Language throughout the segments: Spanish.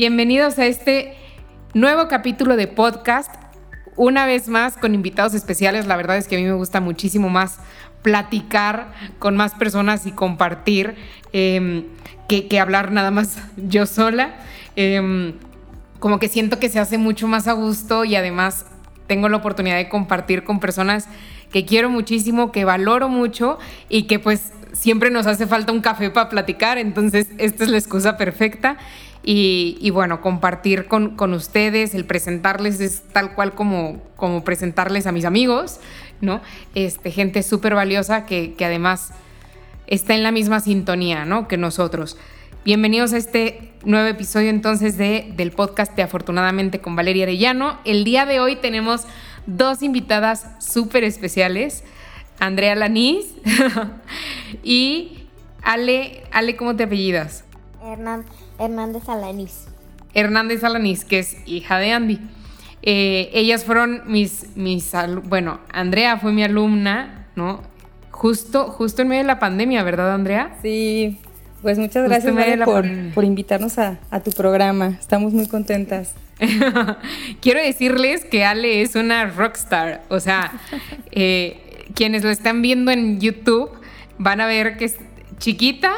Bienvenidos a este nuevo capítulo de podcast. Una vez más con invitados especiales. La verdad es que a mí me gusta muchísimo más platicar con más personas y compartir em, que, hablar nada más yo sola. Em, como que siento que se hace mucho más a gusto y además tengo la oportunidad de compartir con personas que quiero muchísimo, que valoro mucho y que pues siempre nos hace falta un café para platicar, entonces esta es la excusa perfecta. Y, bueno, compartir con, ustedes, el presentarles es tal cual como, como presentarles a mis amigos, ¿no? Este, gente súper valiosa que, además está en la misma sintonía, ¿no? Que nosotros. Bienvenidos a este nuevo episodio entonces de, del podcast de Afortunadamente con Valeria Arellano. El día de hoy tenemos dos invitadas súper especiales, Andrea Lanís y Ale, Ale, ¿cómo te apellidas? Hernández Alanís. Hernández Alanís, que es hija de Andy. Eh, ellas fueron mis, mis, bueno, Andrea fue mi alumna, ¿no? Justo, justo en medio de la pandemia, ¿verdad, Andrea? Sí, pues muchas gracias por, por, invitarnos a, a, tu programa. Estamos muy contentas. Quiero decirles que Ale es una rockstar. O sea, eh, quienes lo están viendo en YouTube van a ver que es chiquita,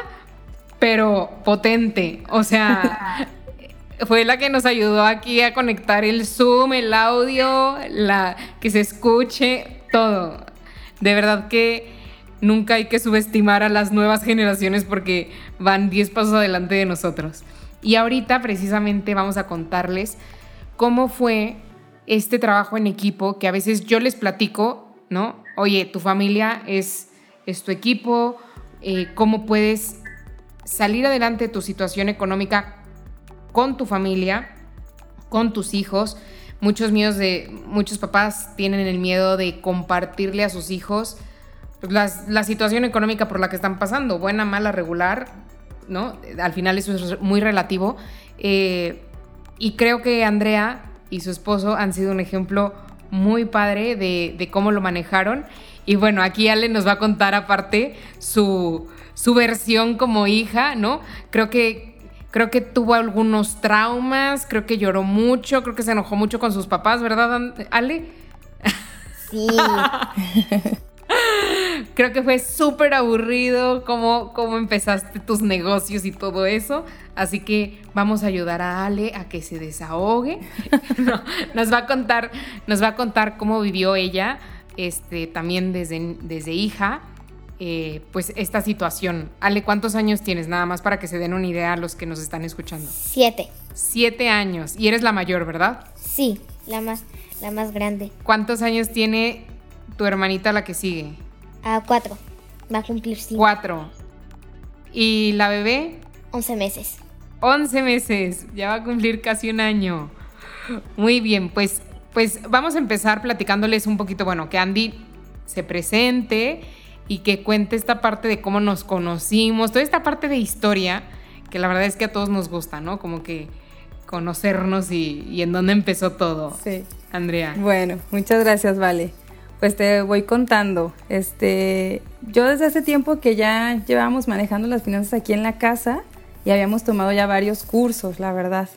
pero potente. O sea, fue la que nos ayudó aquí a conectar el Zoom, el audio, la que se escuche, todo. De verdad que nunca hay que subestimar a las nuevas generaciones porque van 10 pasos adelante de nosotros. Y ahorita precisamente vamos a contarles cómo fue este trabajo en equipo que a veces yo les platico, ¿no? Oye, tu familia es, es tu equipo, eh, cómo puedes salir adelante de tu situación económica con tu familia, con tus hijos. Muchos míos de muchos papás tienen el miedo de compartirle a sus hijos pues, la situación económica por la que están pasando, buena, mala, regular, ¿no? Al final eso es muy relativo. Eh, y creo que Andrea y su esposo han sido un ejemplo muy padre de, de cómo lo manejaron. Y bueno, aquí Ale nos va a contar aparte su, su versión como hija, ¿no? Creo que, creo que tuvo algunos traumas, creo que lloró mucho, creo que se enojó mucho con sus papás, ¿verdad, Ale? Sí. creo que fue súper aburrido cómo, cómo empezaste tus negocios y todo eso. Así que vamos a ayudar a Ale a que se desahogue. nos va a contar, nos va a contar cómo vivió ella, este, también desde, desde hija eh, pues esta situación. Ale, ¿cuántos años tienes? Nada más para que se den una idea a los que nos están escuchando. Siete. Siete años. Y eres la mayor, ¿verdad? Sí, la más, la más grande. ¿Cuántos años tiene tu hermanita la que sigue? Ah, cuatro. Va a cumplir cinco. Cuatro. ¿Y la bebé? Once meses. Once meses. Ya va a cumplir casi un año. Muy bien, pues, pues vamos a empezar platicándoles un poquito, bueno, que Andy se presente y que cuente esta parte de cómo nos conocimos, toda esta parte de historia, que la verdad es que a todos nos gusta, ¿no? Como que conocernos y, en dónde empezó todo. Sí. Andrea. Bueno, muchas gracias, Vale. Pues te voy contando. Este, yo desde hace tiempo que ya llevábamos manejando las finanzas aquí en la casa y habíamos tomado ya varios cursos, la verdad.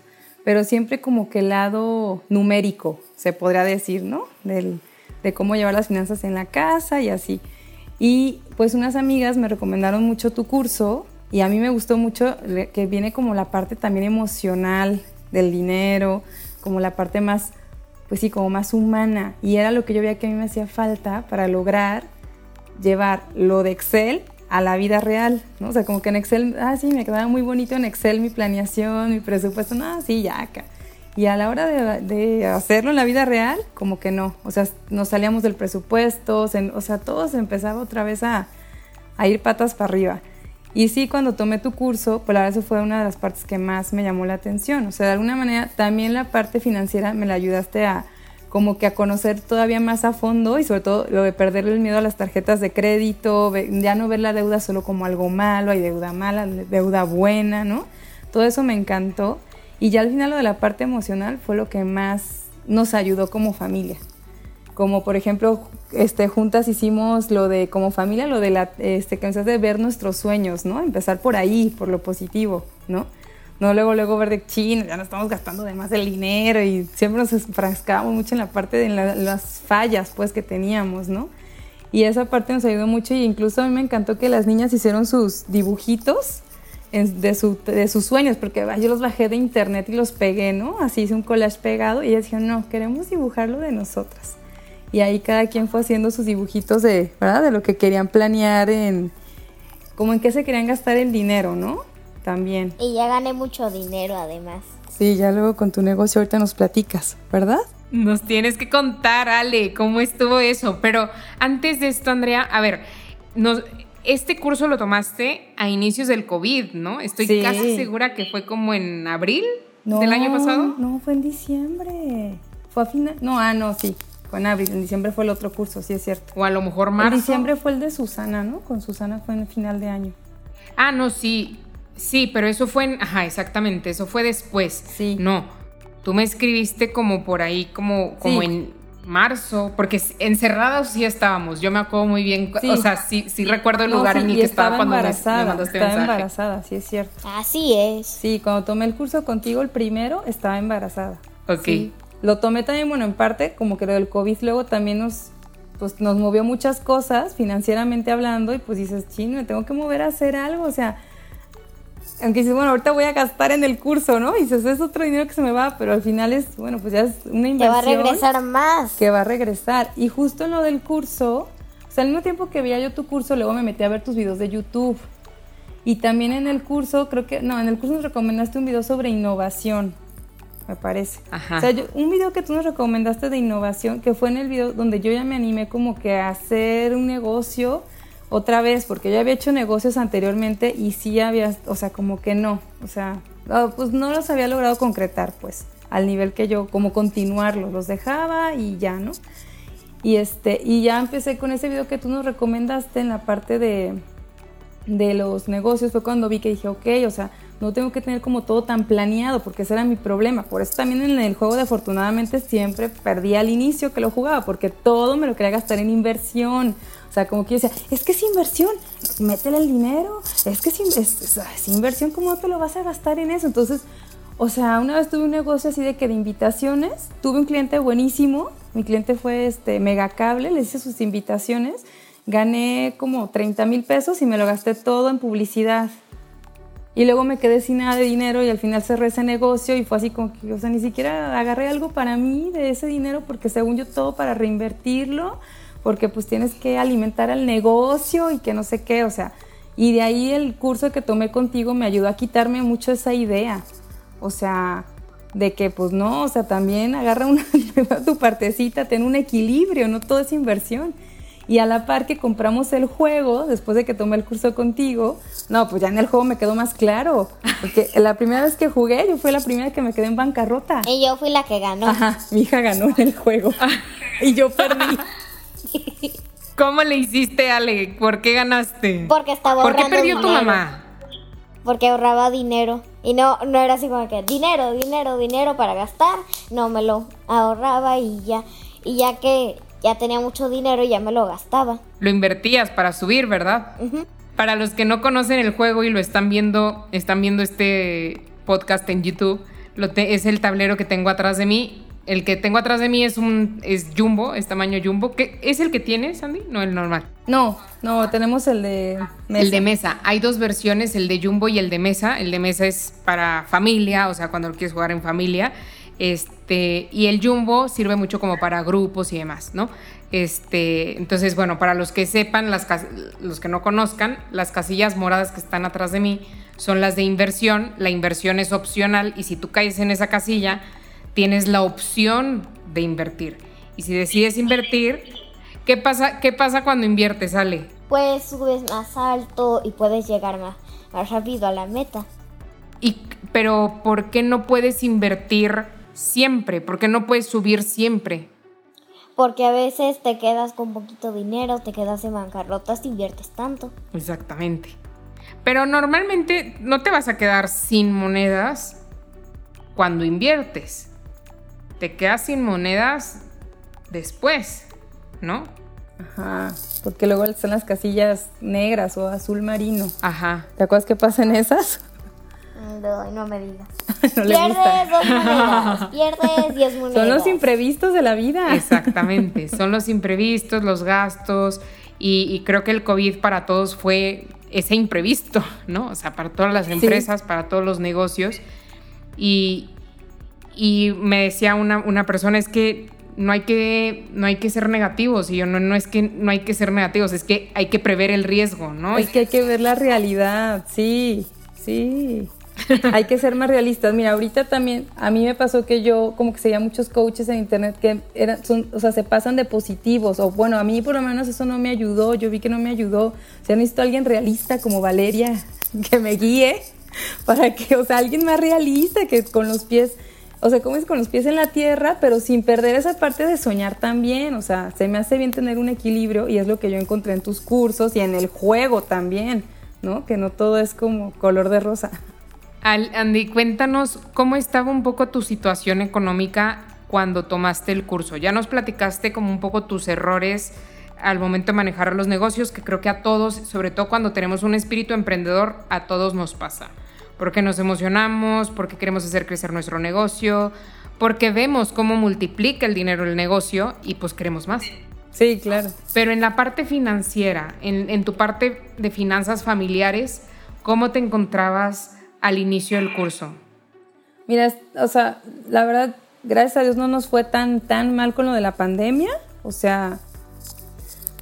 Pero siempre como que el lado numérico, se podría decir, ¿no? Del, de cómo llevar las finanzas en la casa y así. Y pues unas amigas me recomendaron mucho tu curso y a mí me gustó mucho que viene como la parte también emocional del dinero, como la parte más, pues sí, como más humana. Y era lo que yo veía que a mí me hacía falta para lograr llevar lo de Excel a la vida real, ¿no? O sea, como que en Excel, ah, sí, me quedaba muy bonito en Excel mi planeación, mi presupuesto, no, sí, ya acá. Y a la hora de, hacerlo en la vida real, como que no. O sea, nos salíamos del presupuesto, o sea, todo se empezaba otra vez a, ir patas para arriba. Y sí, cuando tomé tu curso, pues la verdad eso fue una de las partes que más me llamó la atención. O sea, de alguna manera también la parte financiera me la ayudaste a como que a conocer todavía más a fondo y sobre todo lo de perderle el miedo a las tarjetas de crédito, ya no ver la deuda solo como algo malo, hay deuda mala, deuda buena, ¿no? Todo eso me encantó y ya al final lo de la parte emocional fue lo que más nos ayudó como familia. Como por ejemplo, este, juntas hicimos lo de como familia, lo de la, este, que de ver nuestros sueños, ¿no? Empezar por ahí, por lo positivo, ¿no? no luego, luego ver de chino, ya no estamos gastando de más el dinero y siempre nos enfrascábamos mucho en la parte de la- las fallas, pues, que teníamos, ¿no? Y esa parte nos ayudó mucho y incluso a mí me encantó que las niñas hicieron sus dibujitos en- de, su- de sus sueños, porque yo los bajé de internet y los pegué, ¿no? Así hice un collage pegado y ellas dijeron, no, queremos dibujarlo de nosotras. Y ahí cada quien fue haciendo sus dibujitos de, ¿verdad? De lo que querían planear en, como en qué se querían gastar el dinero, ¿no? También. Y ya gané mucho dinero además. Sí, ya luego con tu negocio ahorita nos platicas, ¿verdad? Nos tienes que contar, Ale, cómo estuvo eso. Pero antes de esto, Andrea, a ver, nos, este curso lo tomaste a inicios del COVID, ¿no? Estoy Sí. casi segura que fue como en abril del año pasado. No, fue en diciembre. Fue a final. No, ah, no, sí. Fue en abril. En diciembre fue el otro curso, sí es cierto. O a lo mejor marzo. En diciembre fue el de Susana, ¿no? Con Susana fue en el final de año. Ah, no, sí. Sí, pero eso fue en. Ajá, exactamente. Eso fue después. Sí. No. Tú me escribiste como por ahí, como, como Sí. en marzo, porque encerrados sí estábamos. Yo me acuerdo muy bien. Sí. O sea, sí, sí recuerdo el No, lugar sí, en el que estaba, cuando me- me, embarazada. mandaste estaba mensaje. embarazada, sí es cierto. Así es. Sí, cuando tomé el curso contigo, el primero, estaba embarazada. Ok. Sí. Lo tomé también, bueno, en parte, como que lo del COVID luego también nos, pues, nos movió muchas cosas, financieramente hablando, y pues dices, chino, me tengo que mover a hacer algo, o sea, aunque dices, bueno, ahorita voy a gastar en el curso, ¿no? Y dices, es otro dinero que se me va, pero al final es, bueno, pues ya es una Te va a inversión regresar más. que va a regresar. Y justo en lo del curso, o sea, al mismo tiempo que veía yo tu curso, luego me metí a ver tus videos de YouTube. Y también en el curso, creo que, no, en el curso nos recomendaste un video sobre innovación, me parece. Ajá. O sea, yo- un video que tú nos recomendaste de innovación, que fue en el video donde yo ya me animé como que a hacer un negocio otra vez, porque yo había hecho negocios anteriormente y sí había, o sea, como que no, o sea, no, pues no los había logrado concretar, pues, al nivel que yo, como continuarlos, los dejaba y ya, ¿no? Y este, y ya empecé con ese video que tú nos recomendaste en la parte de, de los negocios, fue cuando vi que dije, ok, o sea, no tengo que tener como todo tan planeado, porque ese era mi problema. Por eso también en el juego de afortunadamente siempre perdí al inicio que lo jugaba, porque todo me lo quería gastar en inversión. Sea, como que yo decía, es que es inversión, métele el dinero, es que es, es- es- es inversión, ¿cómo te lo vas a gastar en eso? Entonces, o sea, una vez tuve un negocio así de que de invitaciones, tuve un cliente buenísimo, mi cliente fue este Megacable, le hice sus invitaciones, gané como 30 mil pesos y me lo gasté todo en publicidad. Y luego me quedé sin nada de dinero y al final cerré ese negocio y fue así como que, o sea, ni siquiera agarré algo para mí de ese dinero porque según yo todo para reinvertirlo, porque pues tienes que alimentar al negocio y que no sé qué, o sea, y de ahí el curso que tomé contigo me ayudó a quitarme mucho esa idea, o sea, de que pues no, o sea, también agarra una, tu partecita, ten un equilibrio, no todo es inversión. Y a la par que compramos el juego, después de que tomé el curso contigo, no, pues ya en el juego me quedó más claro. Porque la primera vez que jugué, yo fui la primera que me quedé en bancarrota. Y yo fui la que ganó. Ajá, mi hija ganó en el juego. y yo perdí. ¿Cómo le hiciste, Ale? ¿Por qué ganaste? Porque estaba ¿Por qué ahorrando perdió tu mamá? Porque ahorraba dinero. Y no, no era así como que dinero, dinero, dinero para gastar. No, me lo ahorraba y ya. Y ya que ya tenía mucho dinero, ya me lo gastaba. Lo invertías para subir, ¿verdad? Para los que no conocen el juego y lo están viendo, están viendo este podcast en YouTube, lo te- es el tablero que tengo atrás de mí. El que tengo atrás de mí es un es jumbo, es tamaño jumbo. ¿Qué, ¿Es el que tienes, Sandy? No, el normal. No, no, tenemos el de mesa. El de mesa. Hay dos versiones, el de jumbo y el de mesa. El de mesa es para familia, o sea, cuando lo quieres jugar en familia. Este, y el jumbo sirve mucho como para grupos y demás, ¿no? Este, entonces, bueno, para los que sepan, las los que no conozcan, las casillas moradas que están atrás de mí son las de inversión. La inversión es opcional y si tú caes en esa casilla, tienes la opción de invertir. Y si decides invertir, ¿qué pasa, qué pasa cuando inviertes, Ale? Pues subes más alto y puedes llegar más, más rápido a la meta. Y, pero ¿por qué no puedes invertir siempre? ¿Por qué no puedes subir siempre? Porque a veces te quedas con poquito dinero, te quedas en bancarrota si inviertes tanto. Exactamente. Pero normalmente no te vas a quedar sin monedas cuando inviertes. Te quedas sin monedas después, ¿no? Ajá, porque luego están las casillas negras o azul marino. Ajá. ¿Te acuerdas qué pasa en esas? No, no me digas. no le Pierdes gusta. dos monedas. Pierdes diez monedas. Son los imprevistos de la vida. Exactamente, son los imprevistos, los gastos y, y creo que el COVID para todos fue ese imprevisto, ¿no? O sea, para todas las Sí. empresas, para todos los negocios. Y, y me decía una, una persona, es que no hay que, no hay que ser negativos. Y yo, no, no es que no hay que ser negativos, es que hay que prever el riesgo, ¿no? Es que hay que ver la realidad, sí, sí. hay que ser más realistas. Mira, ahorita también a mí me pasó que yo como que seguía muchos coaches en internet que eran, son, o sea, se pasan de positivos. O bueno, a mí por lo menos eso no me ayudó. Yo vi que no me ayudó. O sea, necesito alguien realista como Valeria que me guíe para que, o sea, alguien más realista que con los pies, o sea, como es con los pies en la tierra, pero sin perder esa parte de soñar también. O sea, se me hace bien tener un equilibrio y es lo que yo encontré en tus cursos y en el juego también, ¿no? Que no todo es como color de rosa. Andy, cuéntanos cómo estaba un poco tu situación económica cuando tomaste el curso. Ya nos platicaste como un poco tus errores al momento de manejar los negocios, que creo que a todos, sobre todo cuando tenemos un espíritu emprendedor, a todos nos pasa. Porque nos emocionamos, porque queremos hacer crecer nuestro negocio, porque vemos cómo multiplica el dinero el negocio y pues queremos más. Sí, claro. Pero en la parte financiera, en, en tu parte de finanzas familiares, ¿cómo te encontrabas al inicio del curso? Mira, o sea, la verdad, gracias a Dios no nos fue tan, tan mal con lo de la pandemia. O sea,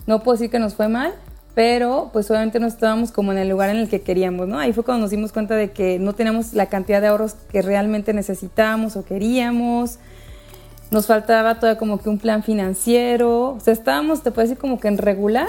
no puedo decir que nos fue mal, pero pues obviamente no estábamos como en el lugar en el que queríamos, ¿no? Ahí fue cuando nos dimos cuenta de que no teníamos la cantidad de ahorros que realmente necesitábamos o queríamos. Nos faltaba todavía como que un plan financiero. O sea, estábamos, te puedo decir, como que en regular,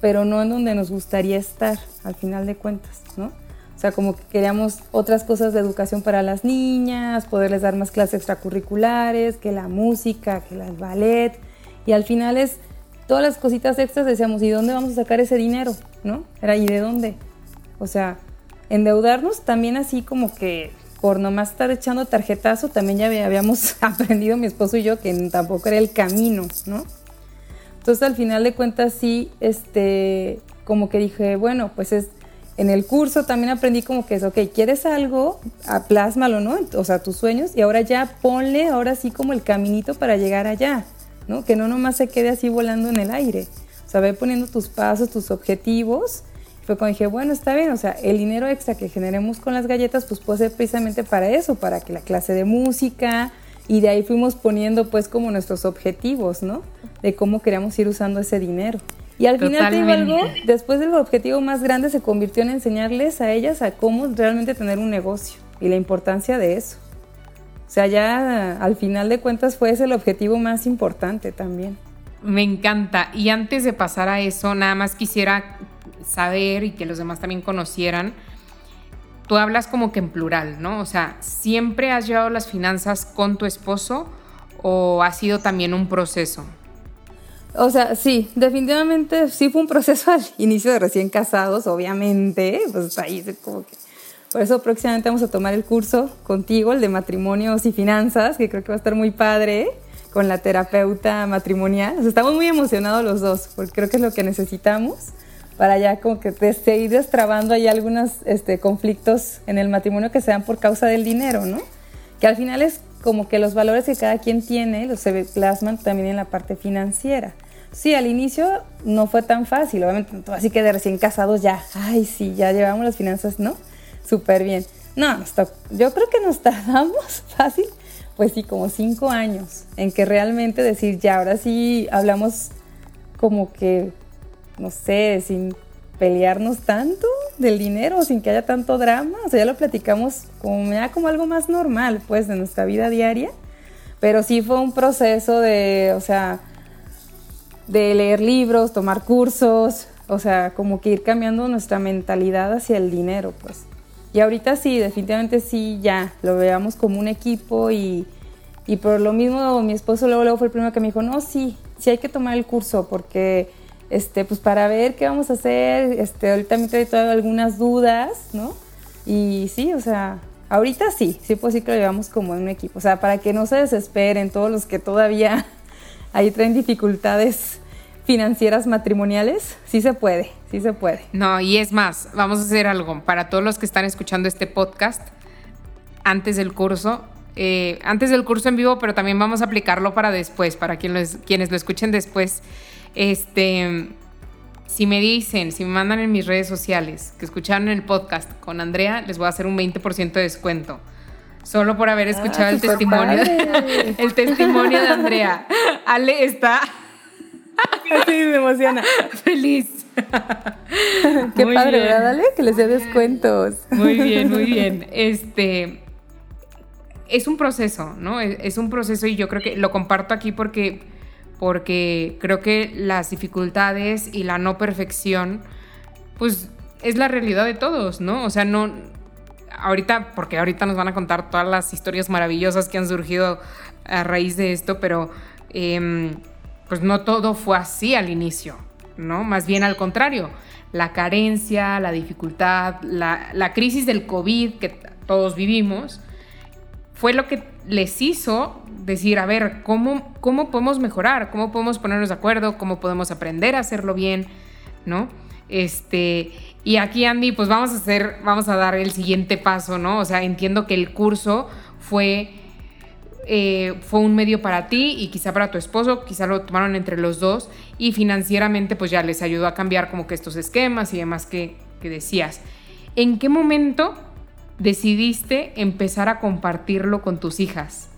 pero no en donde nos gustaría estar, al final de cuentas, ¿no? O sea, como que queríamos otras cosas de educación para las niñas, poderles dar más clases extracurriculares, que la música, que el ballet. Y al final es todas las cositas extras decíamos, ¿y dónde vamos a sacar ese dinero? ¿No? Era, ¿y de dónde? O sea, endeudarnos también así como que por nomás estar echando tarjetazo, también ya había- habíamos aprendido mi esposo y yo que tampoco era el camino, ¿no? Entonces al final de cuentas sí, este, como que dije, bueno, pues es, en el curso también aprendí como que es, ok, quieres algo, ah, plásmalo, ¿no? O sea, tus sueños y ahora ya ponle ahora sí como el caminito para llegar allá, ¿no? Que no nomás se quede así volando en el aire. O sea, ve poniendo tus pasos, tus objetivos. Fue cuando dije, bueno, está bien, o sea, el dinero extra que generemos con las galletas, pues puede ser precisamente para eso, para que la clase de música, y de ahí fuimos poniendo pues como nuestros objetivos, ¿no? De cómo queríamos ir usando ese dinero. Y al final te digo algo, después el objetivo más grande se convirtió en enseñarles a ellas a cómo realmente tener un negocio y la importancia de eso. O sea, ya al final de cuentas fue ese el objetivo más importante también. Me encanta. Y antes de pasar a eso, nada más quisiera saber y que los demás también conocieran. Tú hablas como que en plural, ¿no? O sea, ¿siempre has llevado las finanzas con tu esposo o ha sido también un proceso? O sea, sí, definitivamente sí fue un proceso al inicio de recién casados, obviamente, pues ahí se como que... Por eso próximamente vamos a tomar el curso contigo, el de matrimonios y finanzas, que creo que va a estar muy padre, con la terapeuta matrimonial. Estamos muy emocionados los dos, porque creo que es lo que necesitamos para ya como que te seguir destrabando ahí algunos este, conflictos en el matrimonio que se dan por causa del dinero, ¿no? Que al final es como que los valores que cada quien tiene los se plasman también en la parte financiera. Sí, al inicio no fue tan fácil, obviamente, así que de recién casados ya, ay, sí, ya llevamos las finanzas, ¿no? Súper bien. No, yo creo que nos tardamos fácil, pues sí, como cinco años en que realmente decir, ya, ahora sí hablamos como que, no sé, sin pelearnos tanto del dinero, sin que haya tanto drama, o sea, ya lo platicamos como ya como algo más normal, pues, de nuestra vida diaria, pero sí fue un proceso de, o sea, de leer libros, tomar cursos, o sea, como que ir cambiando nuestra mentalidad hacia el dinero, pues. Y ahorita sí, definitivamente sí, ya, lo veamos como un equipo y, y por lo mismo mi esposo luego, luego fue el primero que me dijo, no, sí, sí hay que tomar el curso porque, este, pues para ver qué vamos a hacer, este, ahorita también trae todavía algunas dudas, ¿no? Y sí, o sea, ahorita sí, sí pues sí que lo llevamos como un equipo, o sea, para que no se desesperen todos los que todavía ahí traen dificultades financieras matrimoniales, sí se puede, sí se puede. No, y es más, vamos a hacer algo. Para todos los que están escuchando este podcast, antes del curso. eh, antes del curso en vivo, pero también vamos a aplicarlo para después, para quien lo es- quienes lo escuchen después. Este, si me dicen, si me mandan en mis redes sociales que escucharon el podcast con Andrea, les voy a hacer un 20% de descuento. Solo por haber escuchado el súper testimonio, padre. el testimonio de Andrea. Ale está Sí, me emociona. feliz. Qué Muy padre, bien. ¿verdad? Dale, que les dé descuentos. Muy bien, muy bien. Este es un proceso, ¿no? Es, es un proceso y yo creo que lo comparto aquí porque, porque creo que las dificultades y la no perfección, pues es la realidad de todos, ¿no? O sea, no. Ahorita, porque ahorita nos van a contar todas las historias maravillosas que han surgido a raíz de esto, pero em, pues no todo fue así al inicio, ¿no? Más bien al contrario. La carencia, la dificultad, la, crisis del COVID que todos vivimos, fue lo que les hizo decir, a ver, ¿cómo, ¿cómo podemos mejorar? ¿Cómo podemos ponernos de acuerdo? ¿Cómo podemos aprender a hacerlo bien? ¿No? Este, y aquí, Andy, pues vamos a hacer, vamos a dar el siguiente paso, ¿no? O sea, entiendo que el curso fue, eh, fue un medio para ti y quizá para tu esposo, quizá lo tomaron entre los dos y financieramente pues ya les ayudó a cambiar como que estos esquemas y demás que, que decías. ¿En qué momento decidiste empezar a compartirlo con tus hijas?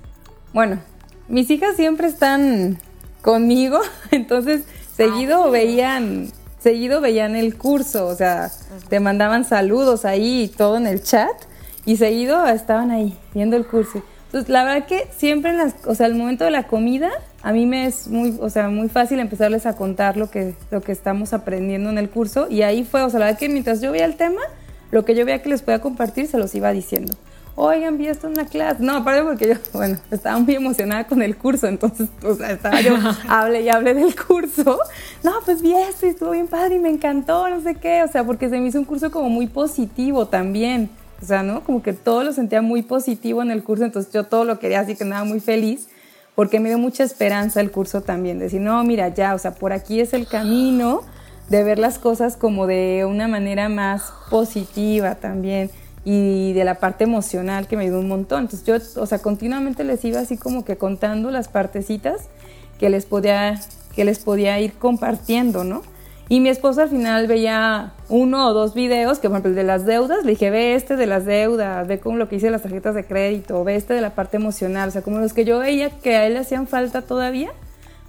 Bueno, mis hijas siempre están conmigo, entonces seguido veían, seguido veían el curso, o sea, te mandaban saludos ahí y todo en el chat y seguido estaban ahí viendo el curso. Entonces, la verdad que siempre en las, o sea, el momento de la comida, a mí me es muy, o sea, muy fácil empezarles a contar lo que, lo que estamos aprendiendo en el curso y ahí fue, o sea, la verdad que mientras yo veía el tema, lo que yo veía que les podía compartir se los iba diciendo oigan, vi esto en la clase. No, aparte porque yo, bueno, estaba muy emocionada con el curso, entonces, o sea, estaba yo, hable y hable del curso. No, pues vi esto y estuvo bien padre y me encantó, no sé qué, o sea, porque se me hizo un curso como muy positivo también. O sea, ¿no? Como que todo lo sentía muy positivo en el curso, entonces yo todo lo quería así que andaba muy feliz, porque me dio mucha esperanza el curso también, decir, no, mira, ya, o sea, por aquí es el camino de ver las cosas como de una manera más positiva también y de la parte emocional que me ayudó un montón. Entonces yo, o sea, continuamente les iba así como que contando las partecitas que les podía, que les podía ir compartiendo, ¿no? Y mi esposo al final veía uno o dos videos, que por ejemplo el de las deudas, le dije, ve este de las deudas, ve con lo que hice las tarjetas de crédito, ve este de la parte emocional, o sea, como los que yo veía que a él le hacían falta todavía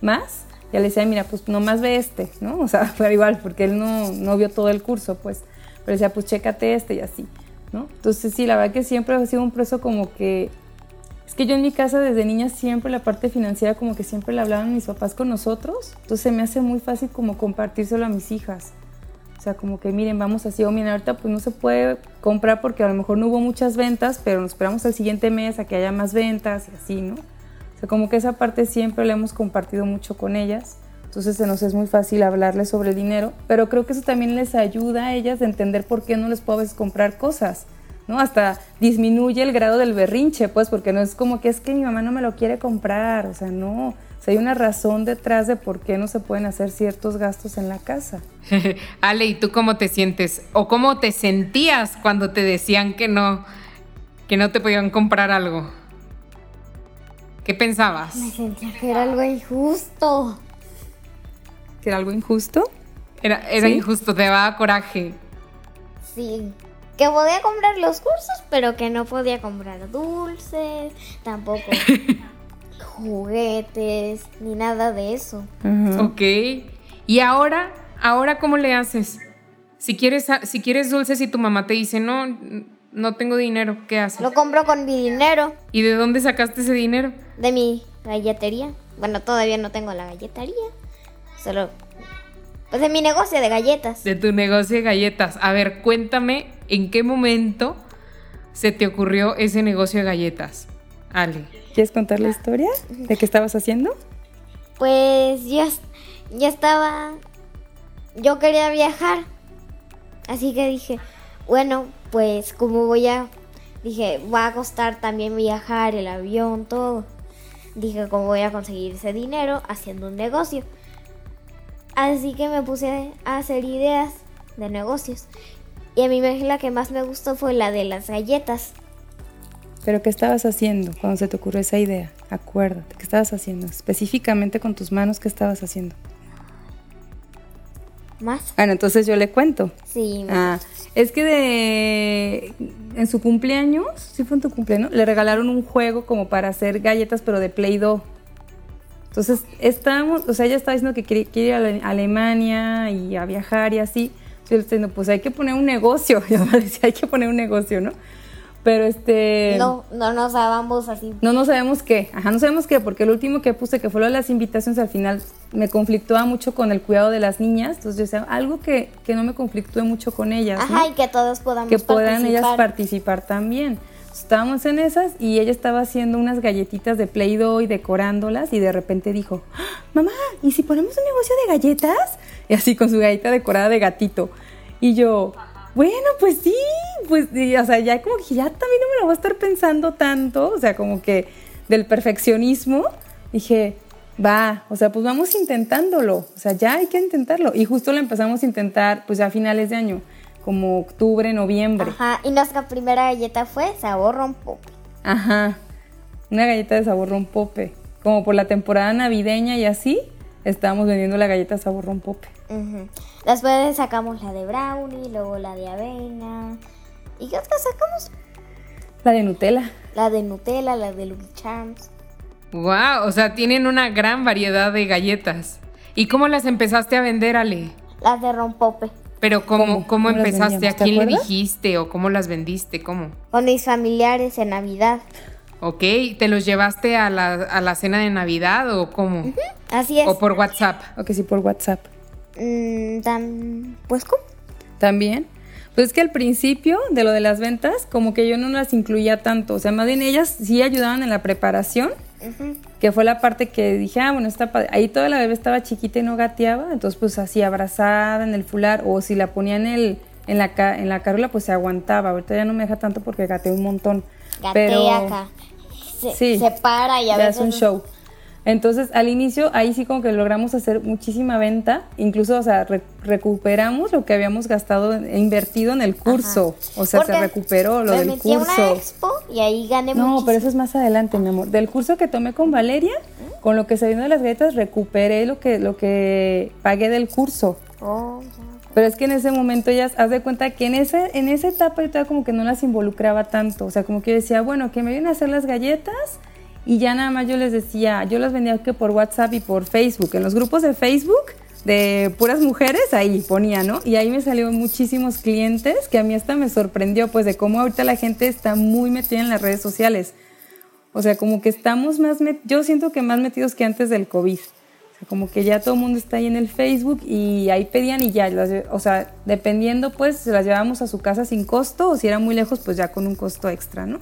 más, ya le decía, mira, pues nomás ve este, ¿no? O sea, pero igual, porque él no, no vio todo el curso, pues, pero decía, pues chécate este y así. ¿no? Entonces sí, la verdad que siempre ha sido un proceso como que... Es que yo en mi casa desde niña siempre la parte financiera como que siempre la hablaban mis papás con nosotros, entonces se me hace muy fácil como compartírselo a mis hijas. O sea, como que miren, vamos así, o miren, ahorita pues no se puede comprar porque a lo mejor no hubo muchas ventas, pero nos esperamos al siguiente mes a que haya más ventas y así, ¿no? O sea, como que esa parte siempre la hemos compartido mucho con ellas. Entonces se nos es muy fácil hablarles sobre el dinero, pero creo que eso también les ayuda a ellas a entender por qué no les puedo a veces comprar cosas, ¿no? Hasta disminuye el grado del berrinche, pues, porque no es como que es que mi mamá no me lo quiere comprar, o sea, no. O sea, hay una razón detrás de por qué no se pueden hacer ciertos gastos en la casa. Ale, ¿y tú cómo te sientes? ¿O cómo te sentías cuando te decían que no, que no te podían comprar algo? ¿Qué pensabas? Me sentía que era algo injusto. ¿Que era algo injusto? Era, era ¿Sí? injusto, te daba coraje. Sí. Que podía comprar los cursos, pero que no podía comprar dulces, tampoco juguetes, ni nada de eso. Ajá. Ok. ¿Y ahora? ¿Ahora cómo le haces? Si quieres, si quieres dulces y tu mamá te dice, no, no tengo dinero, ¿qué haces? Lo compro con mi dinero ¿Y de dónde sacaste ese dinero? de mi galletería. Bueno, todavía no tengo la galletería. Solo. Pues de mi negocio de galletas. De tu negocio de galletas. A ver, cuéntame en qué momento se te ocurrió ese negocio de galletas. Ale. ¿Quieres contar la historia de qué estabas haciendo? Pues ya estaba. Yo quería viajar. Así que dije, bueno, pues como voy a. Dije, va a costar también viajar, el avión, todo. Dije, ¿cómo voy a conseguir ese dinero haciendo un negocio? Así que me puse a hacer ideas de negocios. Y a mí me- la que más me gustó fue la de las galletas. pero ¿qué estabas haciendo cuando se te ocurrió esa idea? Acuérdate, ¿qué estabas haciendo? Específicamente con tus manos, ¿qué estabas haciendo? ¿Más? Bueno, entonces yo le cuento. Sí. Ah, es que de en su cumpleaños, sí fue en tu cumpleaños, le regalaron un juego como para hacer galletas, pero de Play-Doh. Entonces, estábamos, o sea, ella estaba diciendo que quiere, quiere ir a Ale- Alemania y a viajar y así. Yo le estoy diciendo, pues hay que poner un negocio. Yo decía, hay que poner un negocio, ¿no? Pero este. No, no nos dábamos así. No, no sabemos qué. Ajá, no sabemos qué, porque el último que puse, que fue lo de las invitaciones, al final me conflictúa mucho con el cuidado de las niñas. Entonces yo decía, algo que, que no me conflictúe mucho con ellas. ¿no? Ajá, y que todos podamos que puedan ellas participar. participar también. Estábamos en esas y ella estaba haciendo unas galletitas de Play-Doh y decorándolas y de repente dijo, "¡Ah, mamá, ¿y si ponemos un negocio de galletas? Y así con su galleta decorada de gatito. Y yo, bueno, pues sí, pues, y, o sea, ya como que ya también no me lo voy a estar pensando tanto, o sea, como que del perfeccionismo, dije, va, o sea, pues vamos intentándolo, o sea, ya hay que intentarlo. Y justo lo empezamos a intentar, pues ya a finales de año, como octubre, noviembre. Ajá, y nuestra primera galleta fue sabor rompope. Ajá. Una galleta de sabor rompope. Como por la temporada navideña y así, estábamos vendiendo la galleta sabor rompope. Ujú. Después sacamos la de brownie, luego la de avena. ¿Y qué otra sacamos? La de Nutella. La de Nutella, la de Lucky Charms. Wow, o sea, tienen una gran variedad de galletas. ¿Y cómo las empezaste a vender, Ale? Las de rompope. Pero ¿cómo, ¿Cómo? cómo, ¿Cómo las empezaste? ¿A quién le dijiste o cómo las vendiste? ¿Cómo? Con mis familiares en Navidad. Ok, ¿te los llevaste a la, a la cena de Navidad o cómo? Así es. ¿O por WhatsApp? O que sí, por WhatsApp. Mm, tan- Pues, ¿cómo? También. Pues es que al principio de lo de las ventas, como que yo no las incluía tanto. O sea, más bien ellas sí ayudaban en la preparación, Que fue la parte que dije, ah, bueno, está padre. Ahí toda la bebé estaba chiquita y no gateaba, entonces pues así abrazada en el fular, o si la ponía en el, en la, ca- en la carula, pues se aguantaba. Ahorita ya no me deja tanto porque gateé un montón. Gatea Pero acá. Se, Sí. se para y a veces. es un show. Entonces, al inicio, ahí sí como que logramos hacer muchísima venta. Incluso, o sea, re- recuperamos lo que habíamos gastado e invertido en el curso. O sea, se recuperó lo me del metí a una curso. expo y ahí gané No, muchísimo. pero eso es más adelante, mi amor. Del curso que tomé con Valeria, con lo que se vino de las galletas, recuperé lo que, lo que pagué del curso. Oh, ya. Pero es que en ese momento ellas, haz de cuenta que en, ese, en esa etapa yo todavía como que no las involucraba tanto. O sea, como que yo decía, bueno, que me vienen a hacer las galletas y ya nada más yo les decía, yo las vendía que por WhatsApp y por Facebook. En los grupos de Facebook de puras mujeres, ahí ponía, ¿no? Y ahí me salieron muchísimos clientes que a mí hasta me sorprendió, pues de cómo ahorita la gente está muy metida en las redes sociales. O sea, como que estamos más, yo siento que más metidos que antes del COVID. O sea, como que ya todo el mundo está ahí en el Facebook y ahí pedían y ya, las o sea, dependiendo pues, se las llevábamos a su casa sin costo o si era muy lejos, pues ya con un costo extra, ¿no?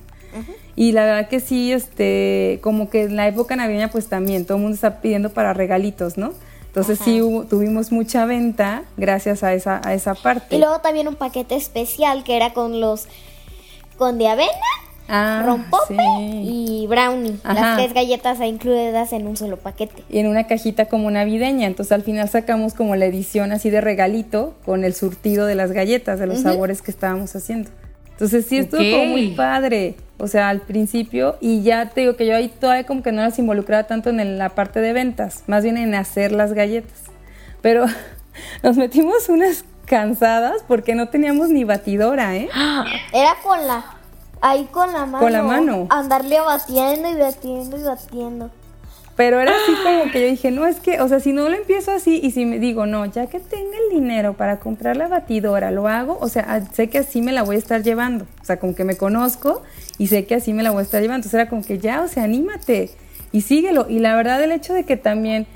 Y la verdad que sí, este, como que en la época navideña pues también, todo el mundo está pidiendo para regalitos, ¿no? Entonces sí hubo- tuvimos mucha venta gracias a esa, a esa parte. Y luego también un paquete especial que era con los. con de avena, Ah, rompope sí. y brownie. Ajá. Las tres galletas incluidas en un solo paquete. y en una cajita como navideña. Entonces al final sacamos como la edición así de regalito con el surtido de las galletas, de los sabores que estábamos haciendo. Entonces sí estuvo como muy padre, o sea, al principio y ya te digo que yo ahí todavía como que no las involucraba tanto en la parte de ventas, más bien en hacer las galletas. Pero nos metimos unas cansadas porque no teníamos ni batidora, ¿eh? Era con la. ahí con la mano. Con la mano. Andarle batiendo y batiendo y batiendo. Pero era así como que yo dije, no, es que, o sea, si no lo empiezo así y si me digo, no, ya que tenga el dinero para comprar la batidora, lo hago, o sea, sé que así me la voy a estar llevando. O sea, como que me conozco y sé que así me la voy a estar llevando. Entonces era como que ya, o sea, anímate y síguelo. Y la verdad, el hecho de que también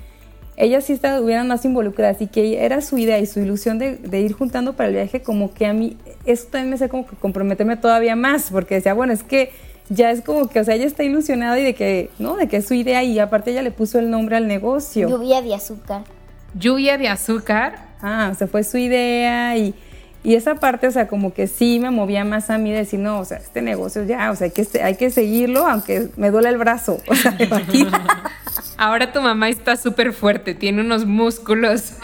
ellas sí estuvieran más involucradas y que era su idea y su ilusión de, de ir juntando para el viaje, como que a mí, eso también me hace como que comprometerme todavía más, porque decía, bueno, es que ya es como que, o sea, ella está ilusionada y de que, ¿no? De que es su idea y aparte ella le puso el nombre al negocio. Lluvia de azúcar. Lluvia de azúcar. Ah, o sea, fue su idea y, y esa parte, o sea, como que sí me movía más a mí de decir, no, o sea, este negocio ya, o sea, hay que, hay que seguirlo aunque me duele el brazo, o sea. Ahora tu mamá está súper fuerte, tiene unos músculos.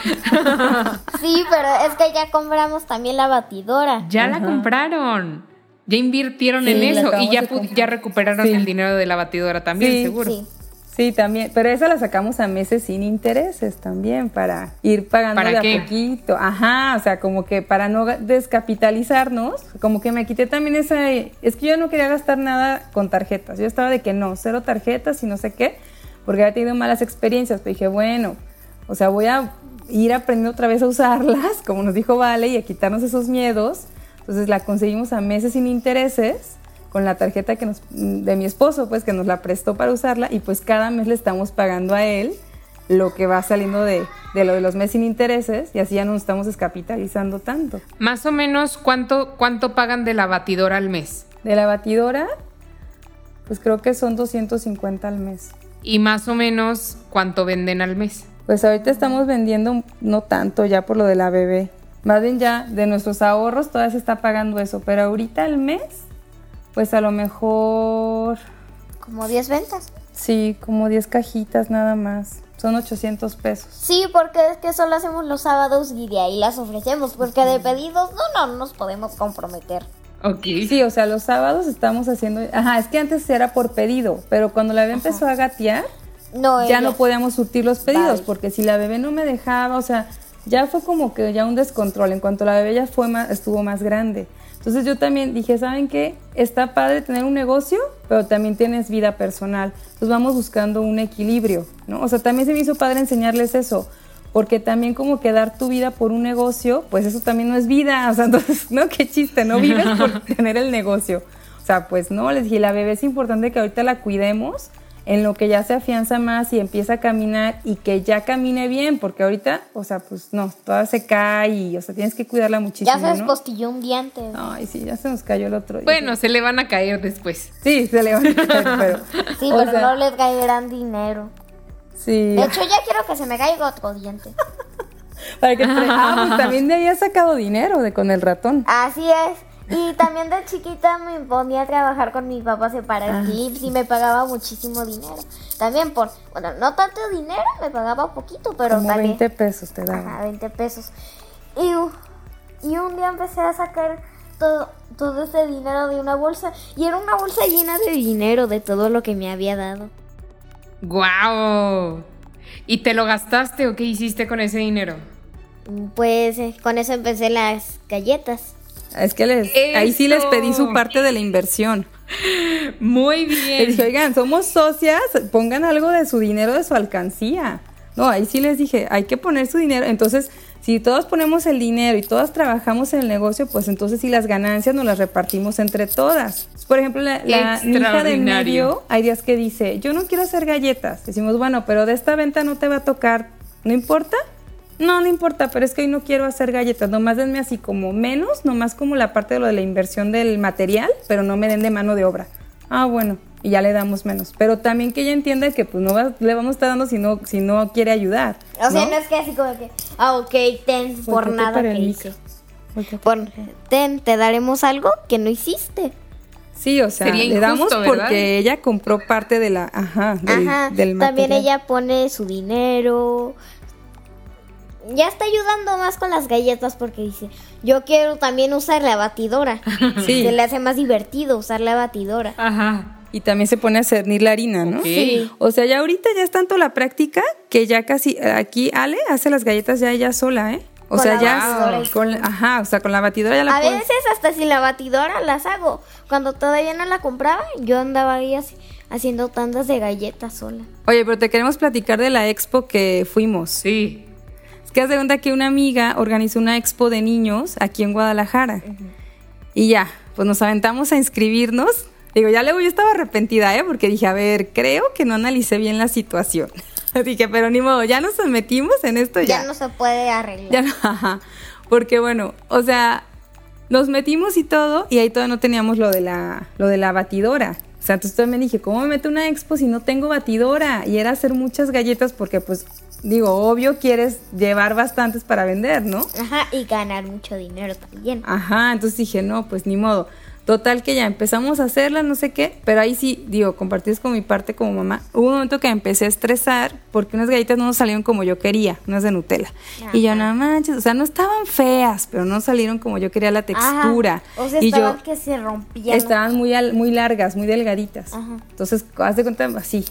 Sí, pero es que ya compramos también la batidora. ya la compraron. Ya invirtieron Sí, en eso y ya, ya recuperaron Sí. el dinero de la batidora también, Sí, seguro. Sí. Sí, también, pero esa la sacamos a meses sin intereses también para ir pagando ¿Para de qué? a poquito. Ajá, o sea, como que para no descapitalizarnos, como que me quité también esa es que yo no quería gastar nada con tarjetas. Yo estaba de que no, cero tarjetas y no sé qué, porque había tenido malas experiencias, pero dije, bueno, o sea, voy a ir aprendiendo otra vez a usarlas, como nos dijo Vale, y a quitarnos esos miedos. Entonces la conseguimos a meses sin intereses con la tarjeta que nos, de mi esposo, pues que nos la prestó para usarla y pues cada mes le estamos pagando a él lo que va saliendo de, de lo de los meses sin intereses y así ya no nos estamos descapitalizando tanto. Más o menos, ¿cuánto, ¿cuánto pagan de la batidora al mes? De la batidora, pues creo que son 250 al mes. Y más o menos, ¿cuánto venden al mes? Pues ahorita estamos vendiendo no tanto ya por lo de la bebé. Más bien ya de nuestros ahorros todavía se está pagando eso, pero ahorita al mes, pues a lo mejor, Como 10 ventas. sí, como 10 cajitas nada más. Son 800 pesos. Sí, porque es que solo hacemos los sábados y de ahí las ofrecemos, porque de pedidos no, no nos podemos comprometer. Ok. Sí, o sea, los sábados estamos haciendo... Ajá, es que antes era por pedido, pero cuando la bebé empezó a gatear, No, ya ella- no podíamos surtir los pedidos, Bye. porque si la bebé no me dejaba, o sea, ya fue como que ya un descontrol. En cuanto la bebé ya fue más, estuvo más grande. Entonces yo también dije, ¿saben qué? Está padre tener un negocio, pero también tienes vida personal. Entonces vamos buscando un equilibrio, ¿no? O sea, también se me hizo padre enseñarles eso, porque también como que dar tu vida por un negocio, pues eso también no es vida. O sea, entonces, ¿no? Qué chiste, no vives por tener el negocio. O sea, pues no, les dije, la bebé es importante que ahorita la cuidemos en lo que ya se afianza más y empieza a caminar y que ya camine bien, porque ahorita, o sea, pues no, toda se cae y, o sea, tienes que cuidarla muchísimo, Ya se ¿no? despostilló un diente. Ay, sí, ya se nos cayó el otro día. Bueno, se le van a caer después. Sí, se le va a caer, pero... Sí, pero sea, no les caerán dinero. Sí. De hecho, ya quiero que se me caiga otro diente. Para que ah, pues también de ahí has sacado dinero de con el ratón. Así es. Y también de chiquita me ponía a trabajar con mi papá separar Ah, clips y me pagaba muchísimo dinero. También por, bueno, no tanto dinero, me pagaba poquito, pero Como también 20 pesos te daban. Ajá, 20 pesos. Y, y un día empecé a sacar todo, todo ese dinero de una bolsa. Y era una bolsa llena de dinero de todo lo que me había dado. ¡Guau! ¿Y te lo gastaste o qué hiciste con ese dinero? Pues eh, con eso empecé las galletas. Es que les, ahí sí les pedí su parte de la inversión. Muy Les bien. dije, oigan, somos socias, pongan algo de su dinero, de su alcancía. No, ahí sí les dije, hay que poner su dinero. Entonces, si todos ponemos el dinero y todas trabajamos en el negocio, pues entonces sí las ganancias nos las repartimos entre todas. Por ejemplo, la, la mi hija del medio, hay días que dice, yo no quiero hacer galletas. Decimos, bueno, pero de esta venta no te va a tocar, ¿no importa? No, no importa, pero es que hoy no quiero hacer galletas, nomás denme así como menos, nomás como la parte de lo de la inversión del material, pero no me den de mano de obra. Ah, bueno, y ya le damos menos. Pero también que ella entienda que pues no va- le vamos a estar dando si no, si no quiere ayudar. O sea, ¿no? es que así como que, ah, ok, ten por nada que hice. Por, ten, te daremos algo que no hiciste. Sí, o sea, Sería le damos porque ella compró parte de la, ajá, del, Ajá, del también ella pone su dinero. Ya está ayudando más con las galletas porque dice, yo quiero también usar la batidora. Sí. Se le hace más divertido usar la batidora. Ajá. Y también se pone a cernir la harina, ¿no? Sí. O sea, ya ahorita ya es tanto la práctica que ya casi aquí Ale hace las galletas ya ella sola, ¿eh? O Con sea, la ya con, ajá, o sea, con la batidora ya la A puedes- veces hasta sin la batidora las hago. Cuando todavía no la compraba, yo andaba ahí así- haciendo tandas de galletas sola. Oye, pero te queremos platicar de la expo que fuimos. Sí. Que haz de cuenta que una amiga organizó una expo de niños aquí en Guadalajara. Y ya, pues nos aventamos a inscribirnos. Digo, ya luego yo estaba arrepentida, ¿eh? Porque dije, a ver, creo que no analicé bien la situación. dije, pero ni modo, ya nos metimos en esto Ya, ya. no se puede arreglar. Ya no, ajá. Porque bueno, o sea, nos metimos y todo, y ahí todavía no teníamos lo de la, lo de la batidora. O sea, entonces también dije, ¿cómo me meto una expo si no tengo batidora? Y era hacer muchas galletas porque, pues, digo, obvio quieres llevar bastantes para vender, ¿no? Ajá, y ganar mucho dinero también. Ajá, entonces dije, no, pues ni modo. Total que ya empezamos a hacerla, no sé qué, pero ahí sí, digo, compartidos con mi parte como mamá. Hubo un momento que empecé a estresar porque unas galletas no nos salieron como yo quería, unas de Nutella. Y yo, no manches, o sea, no estaban feas, pero no salieron como yo quería la textura. O sea, y estaban yo, que se rompían. Estaban muy, al- muy largas, muy delgaditas. Ajá. Entonces, haz de cuenta así.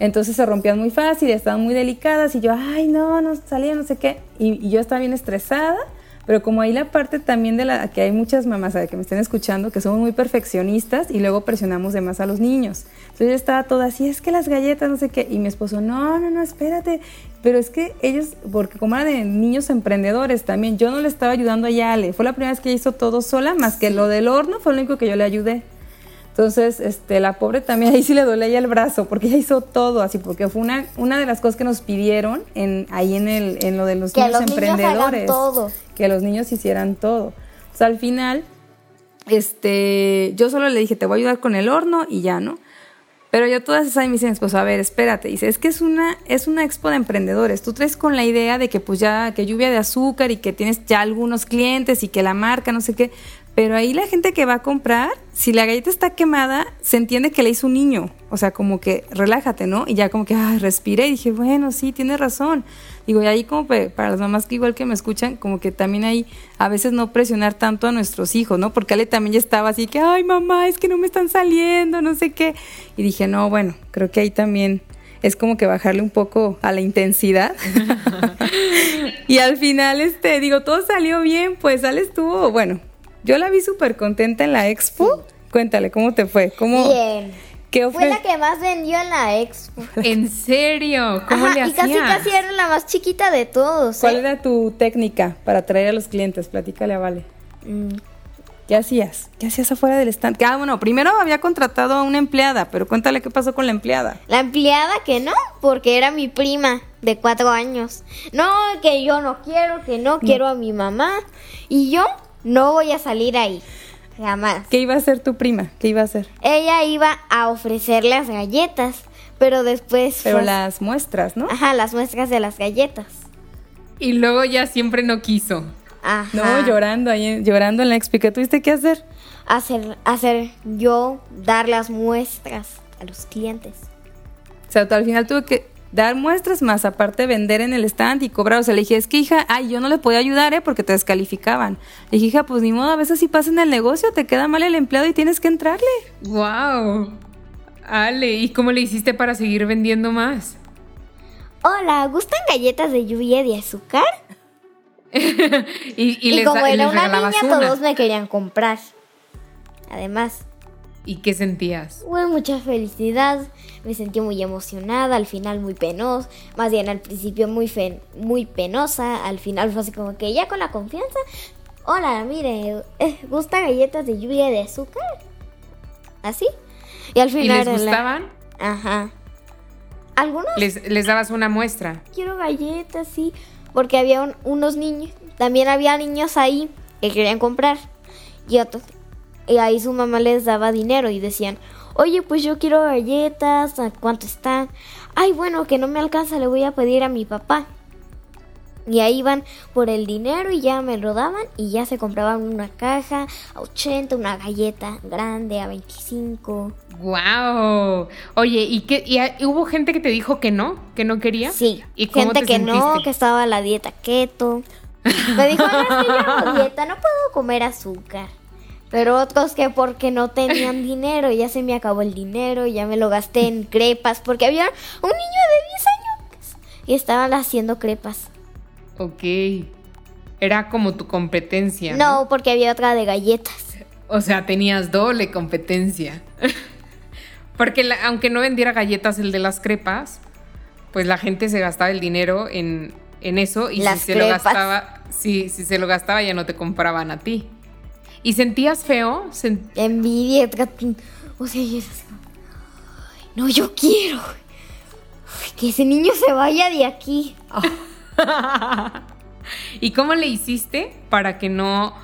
Entonces se rompían muy fácil, estaban muy delicadas y yo, ay, no, no salía, no sé qué. Y, y yo estaba bien estresada, pero como ahí la parte también de la que hay muchas mamás que me estén escuchando que somos muy perfeccionistas y luego presionamos de más a los niños. Entonces yo estaba toda así, es que las galletas, no sé qué. Y mi esposo, no, no, no, espérate. Pero es que ellos, porque como eran de niños emprendedores también, yo no le estaba ayudando a Yale. Fue la primera vez que hizo todo sola, más que lo del horno fue lo único que yo le ayudé. Entonces, este, la pobre también ahí sí le dolía el brazo, porque ella hizo todo así, porque fue una, una de las cosas que nos pidieron en, ahí en, el, en lo de los Que niños los niños emprendedores. todo. Que los niños hicieran todo. O sea, al final, este, yo solo le dije, te voy a ayudar con el horno y ya, ¿no? Pero yo todas esas me dicen, pues a ver, espérate, dice, es que es una, es una expo de emprendedores. Tú traes con la idea de que pues ya, que lluvia de azúcar y que tienes ya algunos clientes y que la marca, no sé qué. Pero ahí la gente que va a comprar, si la galleta está quemada, se entiende que le hizo un niño. O sea, como que relájate, ¿no? Y ya como que, ay, respiré y dije, bueno, sí, tienes razón. Digo, y ahí como para las mamás que igual que me escuchan, como que también hay a veces no presionar tanto a nuestros hijos, ¿no? Porque Ale también ya estaba así que, ay, mamá, es que no me están saliendo, no sé qué. Y dije, no, bueno, creo que ahí también es como que bajarle un poco a la intensidad. y al final, este, digo, todo salió bien, pues Ale estuvo, bueno, yo la vi súper contenta en la expo. Cuéntale, ¿cómo te fue? ¿Cómo, Bien. ¿Qué Fue la que más vendió en la expo. ¿En serio? ¿Cómo Ajá, le y casi hacías? casi era la más chiquita de todos. ¿Cuál ¿eh? era tu técnica para atraer a los clientes? Platícale a Vale. Mm, ¿Qué hacías? ¿Qué hacías afuera del stand? Ah, bueno, primero había contratado a una empleada, pero cuéntale qué pasó con la empleada. La empleada que no, porque era mi prima de cuatro años. No, que yo no quiero, que no quiero a mi mamá. Y yo no voy a salir ahí. Jamás. ¿Qué iba a hacer tu prima? ¿Qué iba a hacer? Ella iba a ofrecer las galletas, pero después... Pero fue- las muestras, ¿no? Ajá, las muestras de las galletas. Y luego ya siempre no quiso. Ajá. No, llorando ahí, llorando en la. ¿Qué tuviste que hacer? Hacer, hacer yo dar las muestras a los clientes. O sea, al final tuve que dar muestras más, aparte vender en el stand y cobrar. O sea, le dije, es que hija, ay, yo no le podía ayudar, ¿eh? Porque te descalificaban. Le dije, hija, pues ni modo, a veces si pasa en el negocio, te queda mal el empleado y tienes que entrarle. ¡Wow! Ale, ¿y cómo le hiciste para seguir vendiendo más? Hola, ¿gustan galletas de lluvia de azúcar? y, y Y, les, como da- era les una niña, una. todos me querían comprar. Además, ¿Y qué sentías? hubo mucha felicidad, me sentí muy emocionada, al final muy penosa, más bien al principio muy, fe- muy penosa, al final fue así como que ya con la confianza. Hola, mire, eh, ¿gusta galletas de lluvia de azúcar? ¿Así? Y al ¿Y final... les era la- gustaban? Ajá. Algunos Les, les dabas una muestra. quiero galletas, sí. Porque había un- unos niños, también había niños ahí que querían comprar. Y otros, y ahí su mamá les daba dinero y decían, oye, pues yo quiero galletas, ¿a cuánto están? Ay, bueno, que no me alcanza, le voy a pedir a mi papá. Y ahí iban por el dinero y ya me lo daban y ya se compraban una caja a 80, una galleta grande a 25. ¡Wow! Oye, ¿y qué? ¿Y hubo gente que te dijo que no? ¿Que no quería? Sí, ¿Y cómo gente te que no, que estaba a la dieta keto. Me dijo, no, es que yo dieta, no puedo comer azúcar. Pero otros que porque no tenían dinero, ya se me acabó el dinero, ya me lo gasté en crepas, porque había un niño de 10 años y estaban haciendo crepas. Ok. Era como tu competencia. ¿no? No, porque había otra de galletas. O sea, tenías doble competencia. Porque la- aunque no vendiera galletas el de las crepas, pues la gente se gastaba el dinero en, en eso y Las si se lo gastaba, sí, si se lo gastaba ya no te compraban a ti. ¿Y sentías feo? Sen- Envidia, o sea, yo así como, "Ay, no, yo quiero que ese niño se vaya de aquí. ¿Y cómo le hiciste para que no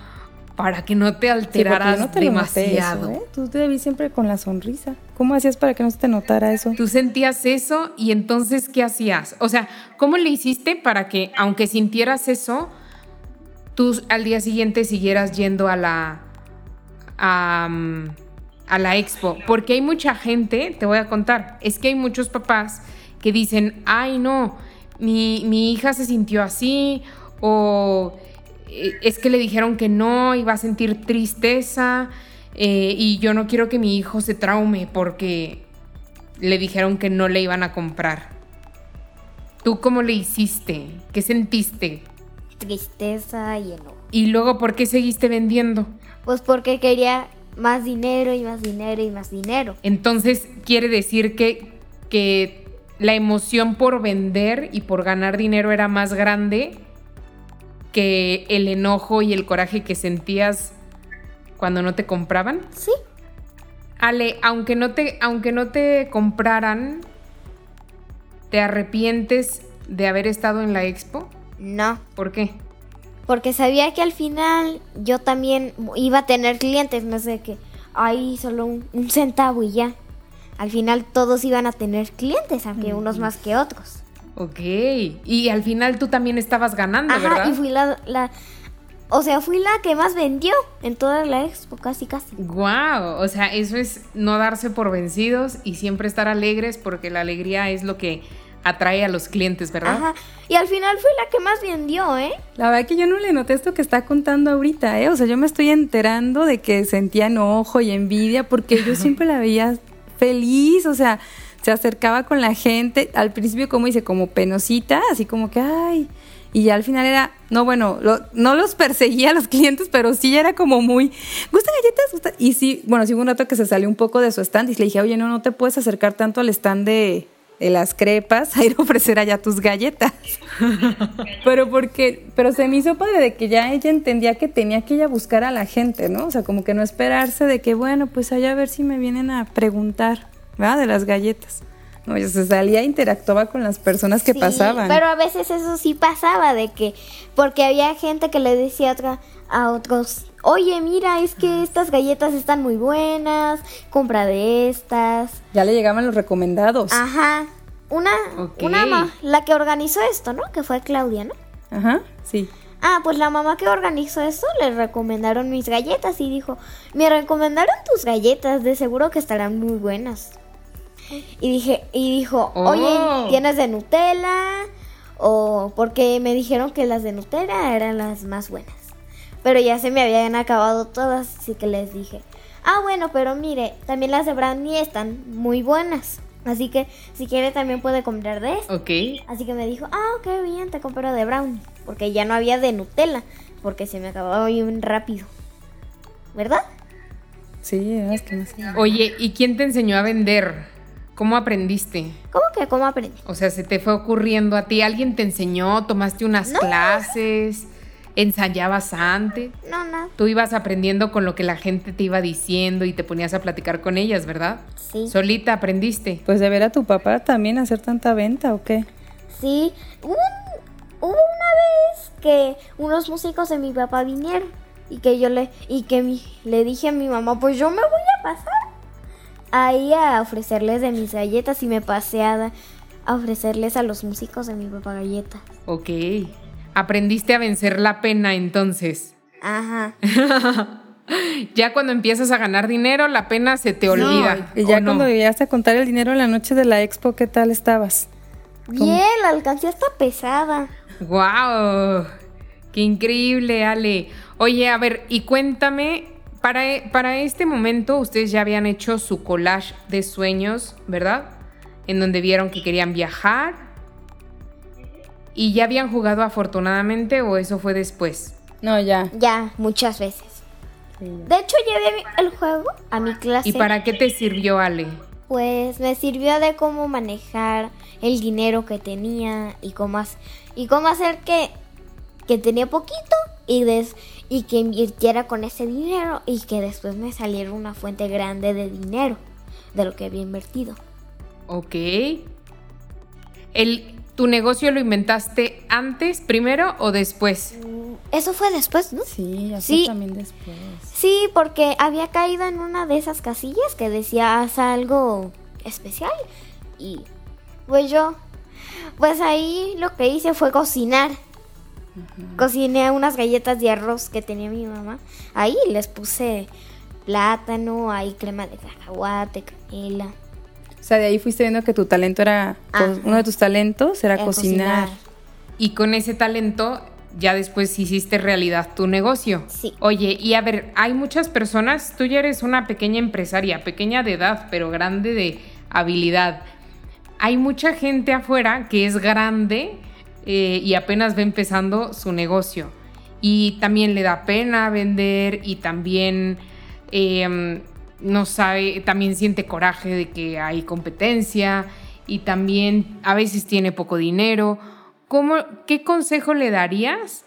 para que no te alteraras yo no te lo noté demasiado? eso, ¿eh? Tú te vi siempre con la sonrisa. ¿Cómo hacías para que no se te notara eso? Tú sentías eso y entonces ¿qué hacías? O sea, ¿cómo le hiciste para que aunque sintieras eso, tú al día siguiente siguieras yendo a la a, mm, a la expo? Porque hay mucha gente, te voy a contar, es que hay muchos papás que dicen, ay no, mi, mi hija se sintió así o eh, es que le dijeron que no, iba a sentir tristeza eh, y yo no quiero que mi hijo se traume porque le dijeron que no le iban a comprar. ¿Tú cómo le hiciste? ¿Qué sentiste? Tristeza y enojo. Y luego, ¿por qué seguiste vendiendo? Pues porque quería más dinero y más dinero y más dinero. Entonces, quiere decir que, que la emoción por vender y por ganar dinero era más grande que el enojo y el coraje que sentías cuando no te compraban. Sí. Ale, aunque no te, aunque no te compraran, ¿te arrepientes de haber estado en la expo? No. ¿Por qué? Porque sabía que al final yo también iba a tener clientes, no sé qué. Ahí solo un, un centavo y ya. Al final todos iban a tener clientes, aunque unos más que otros. Ok. Y al final tú también estabas ganando, Ajá, ¿verdad? y fui la, la... O sea, fui la que más vendió en toda la expo, casi, casi. Wow, o sea, eso es no darse por vencidos y siempre estar alegres porque la alegría es lo que atrae a los clientes, ¿verdad? Ajá. Y al final fui la que más vendió, ¿eh? La verdad que yo no le noté esto que está contando ahorita, ¿eh? O sea, yo me estoy enterando de que sentía enojo y envidia porque yo siempre la veía feliz, o sea, se acercaba con la gente, al principio como dice, como penosita, así como que, ay, y ya al final era, no, bueno, lo- no los perseguía a los clientes, pero sí era como muy, ¿gustan galletas? ¿Gusta-?" Y sí, bueno, sí hubo un rato que se salió un poco de su stand y le dije, oye, no, no te puedes acercar tanto al stand de, de las crepas, a ir a ofrecer allá tus galletas. pero porque, pero se me hizo padre de que ya ella entendía que tenía que ella buscar a la gente, ¿no? O sea, como que no esperarse de que, bueno, pues allá a ver si me vienen a preguntar, ¿verdad? De las galletas. No, ella se salía, interactuaba con las personas que Sí, pasaban. Pero a veces eso sí pasaba, de que, porque había gente que le decía a, otra- a otros, oye, mira, es que estas galletas están muy buenas, compra de estas. Ya le llegaban los recomendados. Ajá. Una, una ma- la que organizó esto, ¿no? Que fue Claudia, ¿no? Ajá, sí. Ah, pues la mamá que organizó esto le recomendaron mis galletas y dijo, me recomendaron tus galletas, de seguro que estarán muy buenas. Y dije, y dijo, Oh. oye, ¿tienes de Nutella? O porque me dijeron que las de Nutella eran las más buenas. Pero ya se me habían acabado todas, así que les dije, ah, bueno, pero mire, también las de Brandy están muy buenas. Así que si quiere también puede comprar de esta. Ok. Así que me dijo, ah, ok, bien, te compro de brownie. Porque ya no había de Nutella, porque se me acababa bien rápido. ¿Verdad? Sí, es que no sé. Oye, ¿y quién te enseñó a vender? ¿Cómo aprendiste? ¿Cómo que cómo aprendí? O sea, ¿se te fue ocurriendo a ti? ¿Alguien te enseñó? ¿Tomaste unas No. clases? ¿Ensayabas antes? No, nada. Tú ibas aprendiendo con lo que la gente te iba diciendo y te ponías a platicar con ellas, ¿verdad? Sí. Solita aprendiste. Pues de ver a tu papá también hacer tanta venta o qué. Sí. Hubo, un- hubo una vez que unos músicos de mi papá vinieron y que yo le y que mi- le dije a mi mamá, pues yo me voy a pasar ahí a ofrecerles de mis galletas y me pasé a ofrecerles a los músicos de mi papá galletas. Ok. Aprendiste a vencer la pena entonces. Ajá. Ya cuando empiezas a ganar dinero, la pena se te olvida. Y ya ¿o no? cuando llegaste a contar el dinero en la noche de la expo, ¿qué tal estabas? Bien, la alcancía está pesada. ¡Wow! ¡Qué increíble, Ale! Oye, a ver, y cuéntame, para, para este momento ustedes ya habían hecho su collage de sueños, ¿verdad? En donde vieron que querían viajar. ¿Y ya habían jugado afortunadamente o eso fue después? No, ya. Ya, muchas veces. De hecho, llevé el juego a mi clase. ¿Y para qué te sirvió, Ale? Pues me sirvió de cómo manejar el dinero que tenía y cómo, hac- y cómo hacer que, que tenía poquito y, des- y que invirtiera con ese dinero y que después me saliera una fuente grande de dinero de lo que había invertido. Ok. El, ¿Tu negocio lo inventaste antes, primero o después? Eso fue después, ¿no? Sí, fue también después. Sí, porque había caído en una de esas casillas que decía haz algo especial. Y pues yo, pues ahí lo que hice fue cocinar. Cociné unas galletas de arroz que tenía mi mamá. Ahí les puse plátano, hay crema de cacahuate, canela. O sea, de ahí fuiste viendo que tu talento era, Ajá. uno de tus talentos era cocinar. Y con ese talento ya después hiciste realidad tu negocio. Sí. Oye, y a ver, hay muchas personas, tú ya eres una pequeña empresaria, pequeña de edad, pero grande de habilidad. Hay mucha gente afuera que es grande eh, y apenas va empezando su negocio. Y también le da pena vender y también eh, no sabe, también siente coraje de que hay competencia y también a veces tiene poco dinero. ¿Cómo, ¿Qué consejo le darías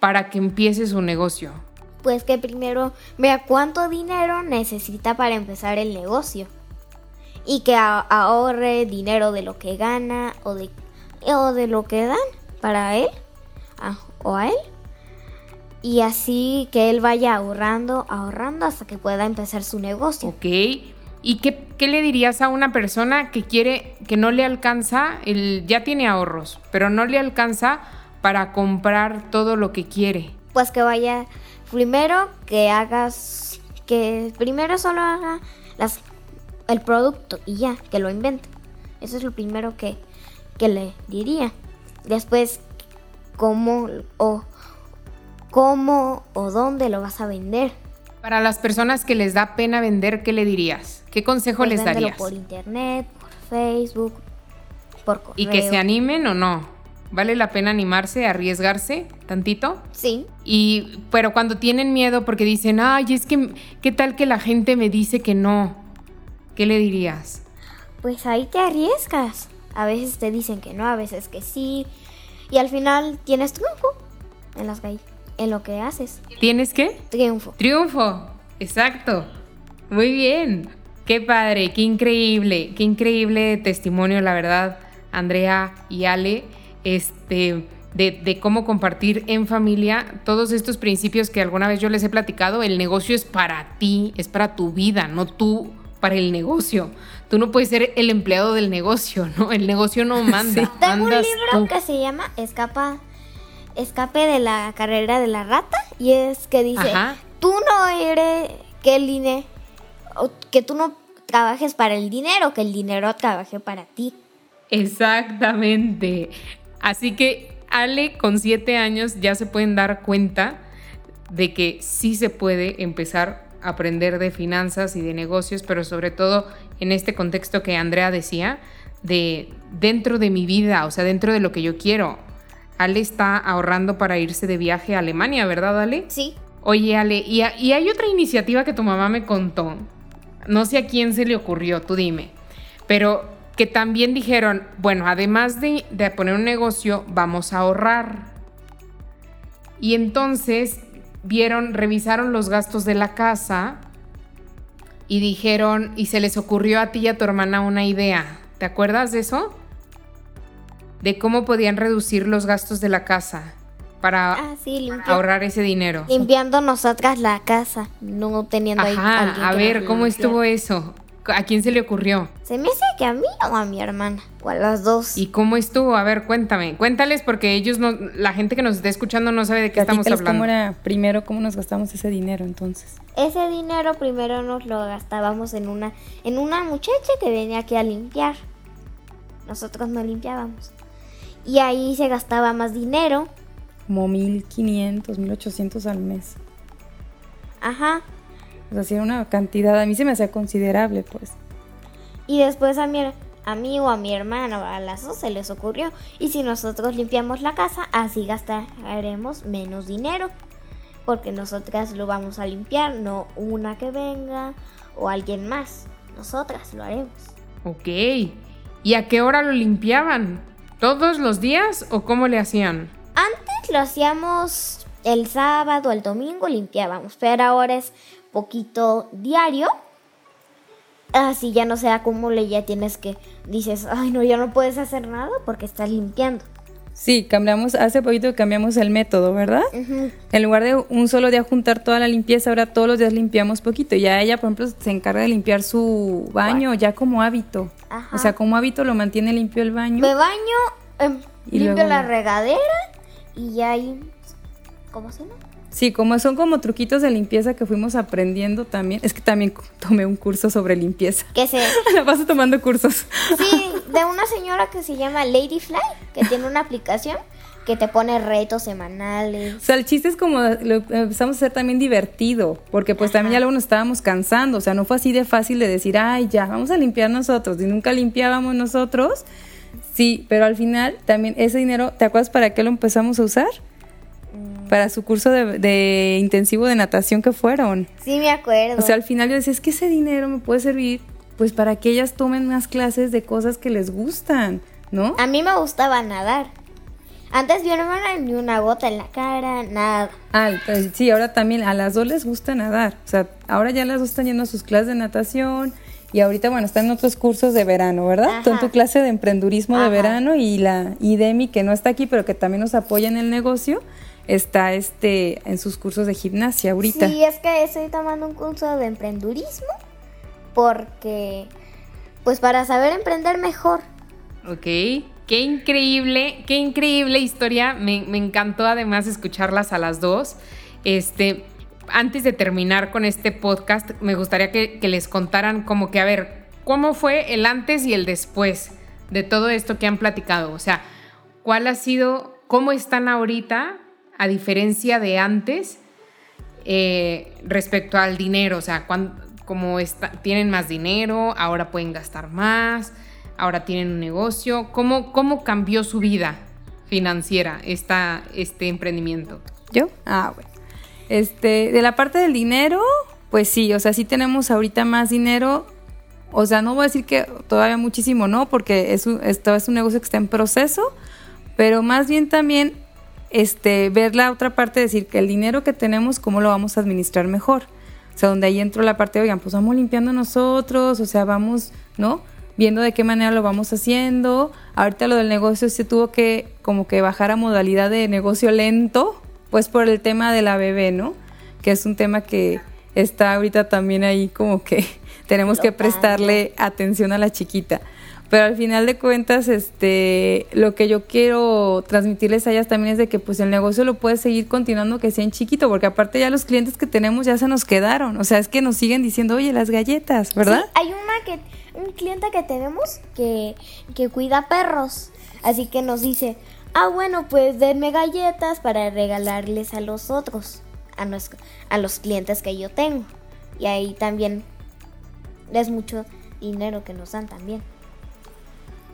para que empiece su negocio? Pues que primero vea cuánto dinero necesita para empezar el negocio. Y que ahorre dinero de lo que gana o de, o de lo que dan para él a- o a él. Y así que él vaya ahorrando, ahorrando hasta que pueda empezar su negocio. ¿Ok? ¿Y qué, qué le dirías a una persona que quiere, que no le alcanza, el, ya tiene ahorros, pero no le alcanza para comprar todo lo que quiere? Pues que vaya primero que hagas que primero solo haga las el producto y ya, que lo invente. Eso es lo primero que, que le diría. Después cómo o cómo o dónde lo vas a vender. Para las personas que les da pena vender, ¿qué le dirías? ¿Qué consejo Pues les darías? por internet, por Facebook, por correo. ¿Y que se animen o no? ¿Vale la pena animarse, arriesgarse tantito? Sí, Y, pero cuando tienen miedo porque dicen, ay, es que, ¿qué tal que la gente me dice que no? ¿Qué le dirías? pues ahí te arriesgas. A veces te dicen que no, a veces que sí. Y al final tienes triunfo en las gall- en lo que haces. ¿Tienes qué? Triunfo. Triunfo, exacto. Muy bien. Qué padre, qué increíble, qué increíble testimonio, la verdad, Andrea y Ale, este, de, de cómo compartir en familia todos estos principios que alguna vez yo les he platicado. El negocio es para ti, es para tu vida, no tú para el negocio. Tú no puedes ser el empleado del negocio, ¿no? El negocio no manda. Tengo un libro tú. que se llama Escapa Escape de la carrera de la rata y es que dice, Ajá. tú no eres que el dinero que tú no trabajes para el dinero, que el dinero trabaje para ti. Exactamente. Así que Ale con siete años ya se pueden dar cuenta de que sí se puede empezar a aprender de finanzas y de negocios, pero sobre todo en este contexto que Andrea decía, de dentro de mi vida, o sea, dentro de lo que yo quiero. Ale está ahorrando para irse de viaje a Alemania, ¿verdad, Ale? Sí. Oye, Ale, y, a- y hay otra iniciativa que tu mamá me contó. No sé a quién se le ocurrió, tú dime. Pero que también dijeron, bueno, además de, de poner un negocio, vamos a ahorrar. Y entonces vieron, revisaron los gastos de la casa y dijeron, y se les ocurrió a ti y a tu hermana una idea. ¿Te acuerdas de eso? De cómo podían reducir los gastos de la casa para Ah, sí, ahorrar ese dinero. limpiando nosotras la casa, no teniendo ahí alguien Ajá, a ver, ¿cómo estuvo eso? ¿A quién se le ocurrió? Se me hace que a mí o a mi hermana, o a las dos. ¿Y cómo estuvo? A ver, cuéntame. Cuéntales porque ellos no, la gente que nos está escuchando no sabe de qué estamos hablando. cómo era primero, cómo nos gastamos ese dinero entonces. Ese dinero primero nos lo gastábamos en una en una muchacha que venía aquí a limpiar. Nosotros no limpiábamos. Y ahí se gastaba más dinero. Como 1500, 1800 al mes. Ajá. O sea, era una cantidad, a mí se me hacía considerable, pues. Y después a mi, a mí o a mi hermano, a las dos se les ocurrió. Y si nosotros limpiamos la casa, así gastaremos menos dinero. Porque nosotras lo vamos a limpiar, no una que venga o alguien más. Nosotras lo haremos. Ok. ¿Y a qué hora lo limpiaban? ¿Todos los días o cómo le hacían? Antes lo hacíamos el sábado, el domingo limpiábamos, pero ahora es poquito diario. Así ya no se acumule, ya tienes que, dices, ay no, ya no puedes hacer nada porque estás limpiando. Sí, cambiamos, hace poquito cambiamos el método, ¿verdad? En lugar de un solo día juntar toda la limpieza, ahora todos los días limpiamos poquito. Ya ella, por ejemplo, se encarga de limpiar su baño ya como hábito. Ajá. O sea, como hábito lo mantiene limpio el baño. Me baño, em, Y limpio luego- la regadera y ya ahí, ¿cómo se llama? Sí, como son como truquitos de limpieza que fuimos aprendiendo también. Es que también tomé un curso sobre limpieza. Que se... La paso tomando cursos. Sí, de una señora que se llama Ladyfly, que tiene una aplicación que te pone retos semanales. O sea, el chiste es como lo empezamos a hacer también divertido, porque pues también ya luego nos estábamos cansando, o sea, no fue así de fácil de decir, ay, ya, vamos a limpiar nosotros, y nunca limpiábamos nosotros. Sí, pero al final también ese dinero, ¿te acuerdas para qué lo empezamos a usar? Para su curso de, intensivo de natación que fueron. Sí, me acuerdo. O sea, al final yo decía, es que ese dinero me puede servir pues para que ellas tomen más clases de cosas que les gustan, ¿no? A mí me gustaba nadar. Antes yo no me ni una gota en la cara, nada. Ah, pues, sí, ahora también a las dos les gusta nadar. O sea, ahora ya las dos están yendo a sus clases de natación y ahorita, bueno, están en otros cursos de verano, ¿verdad? Tú en tu clase de emprendurismo de verano y la y Demi, que no está aquí, pero que también nos apoya en el negocio, está este en sus cursos de gimnasia ahorita. Sí, es que estoy tomando un curso de emprendurismo porque pues para saber emprender mejor. Ok, qué increíble, qué increíble historia. Me, encantó además escucharlas a las dos. Este, antes de terminar con este podcast, me gustaría que, que les contaran como que, a ver, ¿cómo fue el antes y el después de todo esto que han platicado? O sea, ¿cuál ha sido, cómo están ahorita a diferencia de antes eh, respecto al dinero, o sea, como tienen más dinero, ahora pueden gastar más, ahora tienen un negocio, ¿cómo, cómo cambió su vida financiera esta, este emprendimiento? ¿Yo? Ah, bueno. Este, de la parte del dinero, pues sí, o sea, sí tenemos ahorita más dinero. O sea, no voy a decir que todavía muchísimo, no, porque es esto es un negocio que está en proceso, pero más bien también este, ver la otra parte, decir que el dinero que tenemos, cómo lo vamos a administrar mejor. O sea, donde ahí entró la parte, oigan, pues vamos limpiando nosotros, o sea, vamos, ¿no? Viendo de qué manera lo vamos haciendo. Ahorita lo del negocio se tuvo que como que bajar a modalidad de negocio lento, pues por el tema de la bebé, ¿no? Que es un tema que está ahorita también ahí como que tenemos que prestarle atención a la chiquita. Pero al final de cuentas, este, lo que yo quiero transmitirles a ellas también es de que pues el negocio lo puede seguir continuando que sea en chiquito, porque aparte ya los clientes que tenemos ya se nos quedaron. O sea, es que nos siguen diciendo, oye, las galletas, ¿verdad? Sí, hay una que, un cliente que tenemos que, que cuida perros. Así que nos dice, ah, bueno, pues denme galletas para regalarles a los otros, a, a los clientes que yo tengo. Y ahí también es mucho dinero que nos dan también.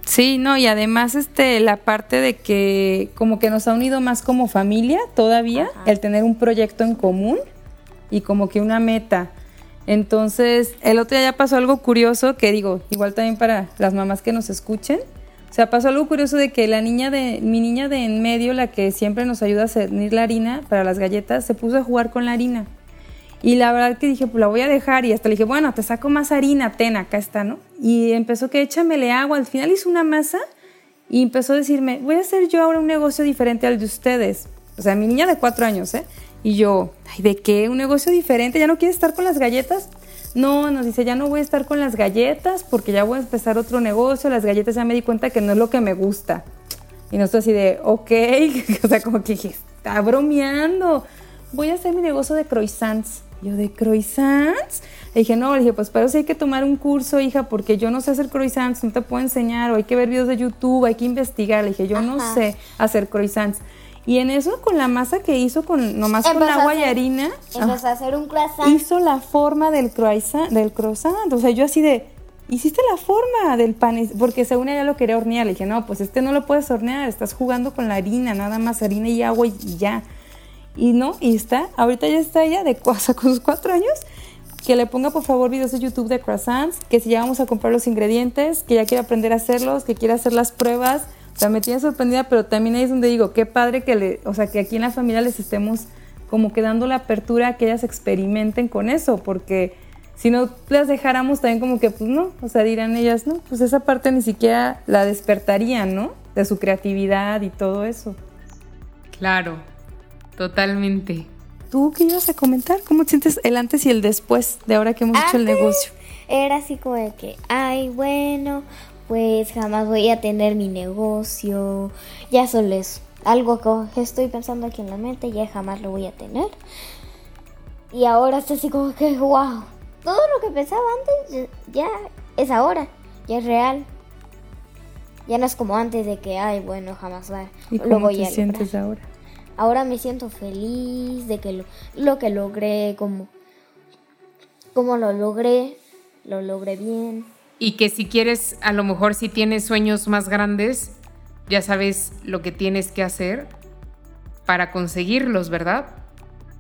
Sí, no, y además este la parte de que como que nos ha unido más como familia todavía el tener un proyecto en común y como que una meta. Entonces, el otro día ya pasó algo curioso que digo, igual también para las mamás que nos escuchen. O sea, pasó algo curioso de que la niña de mi niña de en medio, la que siempre nos ayuda a cernir la harina para las galletas, se puso a jugar con la harina. Y la verdad que dije, pues la voy a dejar. Y hasta le dije, bueno, te saco más harina, ten, acá está, ¿no? Y empezó que échamele agua. Al final hizo una masa y empezó a decirme, voy a hacer yo ahora un negocio diferente al de ustedes. O sea, mi niña de cuatro años, ¿eh? Y yo, ay, ¿de qué? ¿Un negocio diferente? ¿Ya no quieres estar con las galletas? No, nos dice, ya no voy a estar con las galletas porque ya voy a empezar otro negocio. Las galletas ya me di cuenta que no es lo que me gusta. Y nosotros así de, ok, o sea, como que dije, está bromeando. Voy a hacer mi negocio de croissants. Yo, ¿de croissants? Le dije, no, le dije, pues para eso hay que tomar un curso, hija, porque yo no sé hacer croissants, no te puedo enseñar, o hay que ver videos de YouTube, hay que investigar. Le dije, yo no sé hacer croissants. Y en eso, con la masa que hizo, con nomás con agua y harina, empezó a hacer un croissant. Hizo la forma del croissant, del croissant. O sea, yo así de, hiciste la forma del pan, porque según ella lo quería hornear. Le dije, no, pues este no lo puedes hornear, estás jugando con la harina, nada más harina y agua y ya. Y no, y está, ahorita ya está ella de con sus cuatro años. Que le ponga por favor videos de YouTube de croissants, que si ya vamos a comprar los ingredientes, que ya quiere aprender a hacerlos, que quiere hacer las pruebas. O sea, me tiene sorprendida, pero también ahí es donde digo, qué padre que le, o sea, que aquí en la familia les estemos como que dando la apertura a que ellas experimenten con eso, porque si no las dejáramos también como que, pues no, o sea, dirán ellas, no, pues esa parte ni siquiera la despertarían, ¿no? De su creatividad y todo eso. Claro, Totalmente. ¿Tú qué ibas a comentar? ¿Cómo sientes el antes y el después de ahora que hemos hecho el negocio? Era así como de que, ay, bueno, pues jamás voy a tener mi negocio, ya solo es algo que estoy pensando aquí en la mente, ya jamás lo voy a tener. Y ahora está así como que, wow, todo lo que pensaba antes ya es ahora, ya es real. Ya no es como antes de que, ay, bueno, jamás va, ¿Y lo cómo voy te a sientes ahora? Ahora me siento feliz de que lo, lo que logré, como, como lo logré, lo logré bien. Y que si quieres, a lo mejor si tienes sueños más grandes, ya sabes lo que tienes que hacer para conseguirlos, ¿verdad?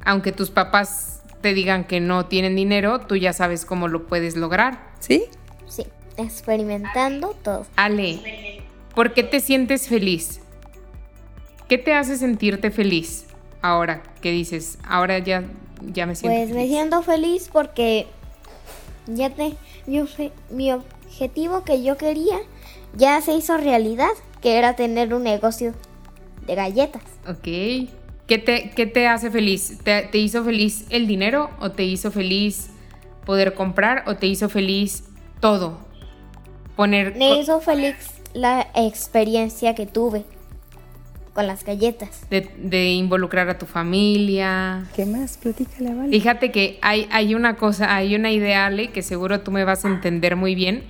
Aunque tus papás te digan que no tienen dinero, tú ya sabes cómo lo puedes lograr. ¿Sí? Sí, experimentando todo. Ale, ¿por qué te sientes feliz? ¿Qué te hace sentirte feliz ahora que dices, ahora ya, ya me siento Pues me siento feliz porque ya te, mi, obje- mi objetivo que yo quería ya se hizo realidad, que era tener un negocio de galletas. Ok. ¿Qué te, qué te hace feliz? ¿Te, te hizo feliz el dinero o te hizo feliz poder comprar o te hizo feliz todo? Poner... Me hizo feliz la experiencia que tuve con las galletas. De, de involucrar a tu familia. ¿Qué más? Platícale, vale. Fíjate que hay, hay una cosa, hay una idea, Ale, que seguro tú me vas a entender muy bien.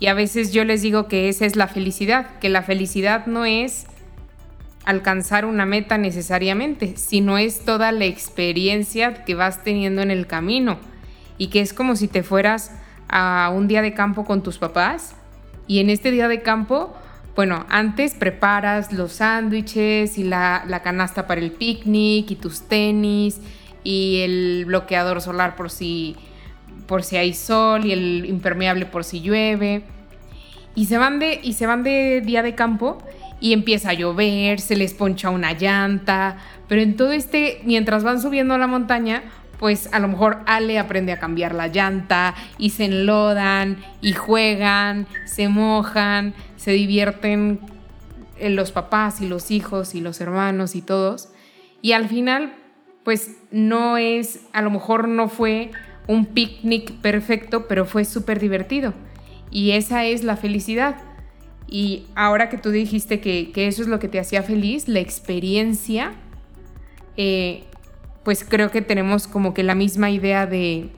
Y a veces yo les digo que esa es la felicidad, que la felicidad no es alcanzar una meta necesariamente, sino es toda la experiencia que vas teniendo en el camino. Y que es como si te fueras a un día de campo con tus papás y en este día de campo, bueno, antes preparas los sándwiches y la, canasta para el picnic y tus tenis y el bloqueador solar por si, por si hay sol y el impermeable por si llueve. Y se van de, y se van de día de campo y empieza a llover, se les poncha una llanta, pero en todo este, mientras van subiendo a la montaña, pues a lo mejor Ale aprende a cambiar la llanta y se enlodan y juegan, se mojan, se divierten eh, los papás y los hijos y los hermanos y todos. Y al final, pues no es, a lo mejor no fue un picnic perfecto, pero fue súper divertido. Y esa es la felicidad. Y ahora que tú dijiste que, que eso es lo que te hacía feliz, la experiencia, eh, pues creo que tenemos como que la misma idea de,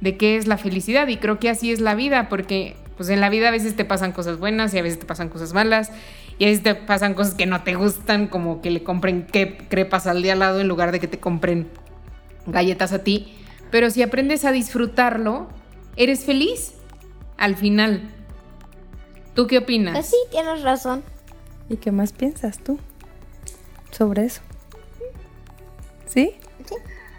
de qué es la felicidad. Y creo que así es la vida, porque pues en la vida a veces te pasan cosas buenas y a veces te pasan cosas malas. Y a veces te pasan cosas que no te gustan, como que le compren que crepas al de al lado en lugar de que te compren galletas a ti. Pero si aprendes a disfrutarlo, eres feliz al final. ¿Tú qué opinas? Pues sí, tienes razón. ¿Y qué más piensas tú sobre eso? ¿Sí?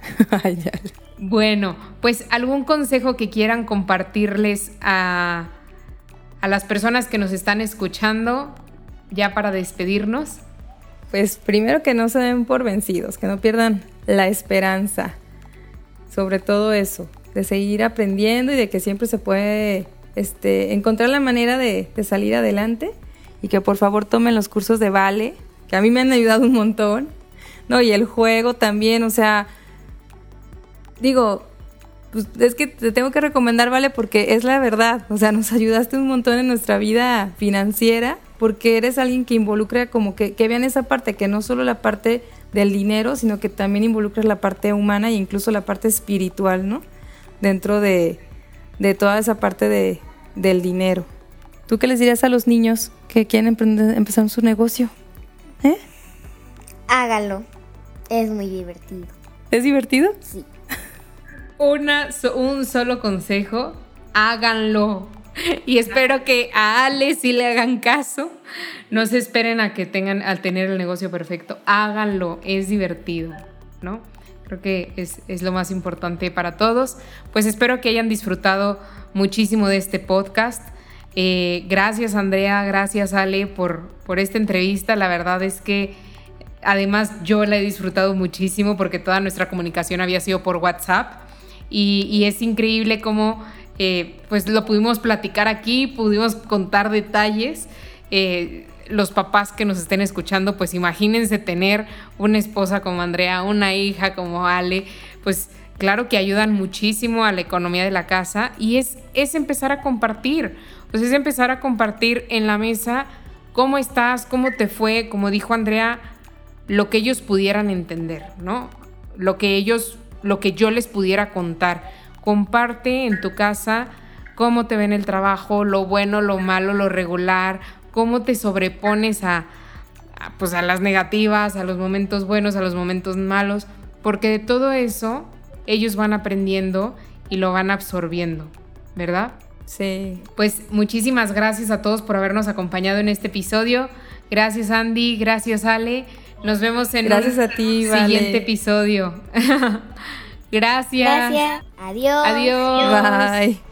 Bueno, pues algún consejo que quieran compartirles a, a las personas que nos están escuchando ya para despedirnos. Pues primero que no se den por vencidos, que no pierdan la esperanza. Sobre todo eso, de seguir aprendiendo y de que siempre se puede este, encontrar la manera de, de salir adelante y que por favor tomen los cursos de Vale, que a mí me han ayudado un montón. No, y el juego también, o sea, digo, pues es que te tengo que recomendar, Vale, porque es la verdad. O sea, nos ayudaste un montón en nuestra vida financiera, porque eres alguien que involucra como que, que vean esa parte, que no solo la parte del dinero, sino que también involucras la parte humana e incluso la parte espiritual, ¿no? Dentro de, de toda esa parte de, del dinero. ¿Tú qué les dirías a los niños que quieren empezar su negocio? ¿Eh? Hágalo. Es muy divertido. ¿Es divertido? Sí. Una, un solo consejo, háganlo. Y espero que a Ale sí le hagan caso. No se esperen a que tengan, al tener el negocio perfecto. Háganlo, es divertido, ¿no? Creo que es, es lo más importante para todos. Pues espero que hayan disfrutado muchísimo de este podcast. Eh, gracias Andrea, gracias Ale por, por esta entrevista. La verdad es que además yo la he disfrutado muchísimo porque toda nuestra comunicación había sido por WhatsApp y, es increíble cómo eh, pues lo pudimos platicar aquí, pudimos contar detalles. Eh, los papás que nos estén escuchando, pues imagínense tener una esposa como Andrea, una hija como Ale, pues claro que ayudan muchísimo a la economía de la casa y es, es empezar a compartir, pues es empezar a compartir en la mesa cómo estás, cómo te fue, como dijo Andrea, lo que ellos pudieran entender, ¿no? Lo que ellos, lo que yo les pudiera contar. Comparte en tu casa cómo te ven el trabajo, lo bueno, lo malo, lo regular, cómo te sobrepones a, pues a las negativas, a los momentos buenos, a los momentos malos, porque de todo eso ellos van aprendiendo y lo van absorbiendo, ¿verdad? Sí. Pues muchísimas gracias a todos por habernos acompañado en este episodio. Gracias Andy, gracias Ale. Nos vemos en gracias a ti, siguiente episodio. gracias. Gracias. Adiós. Adiós. Bye.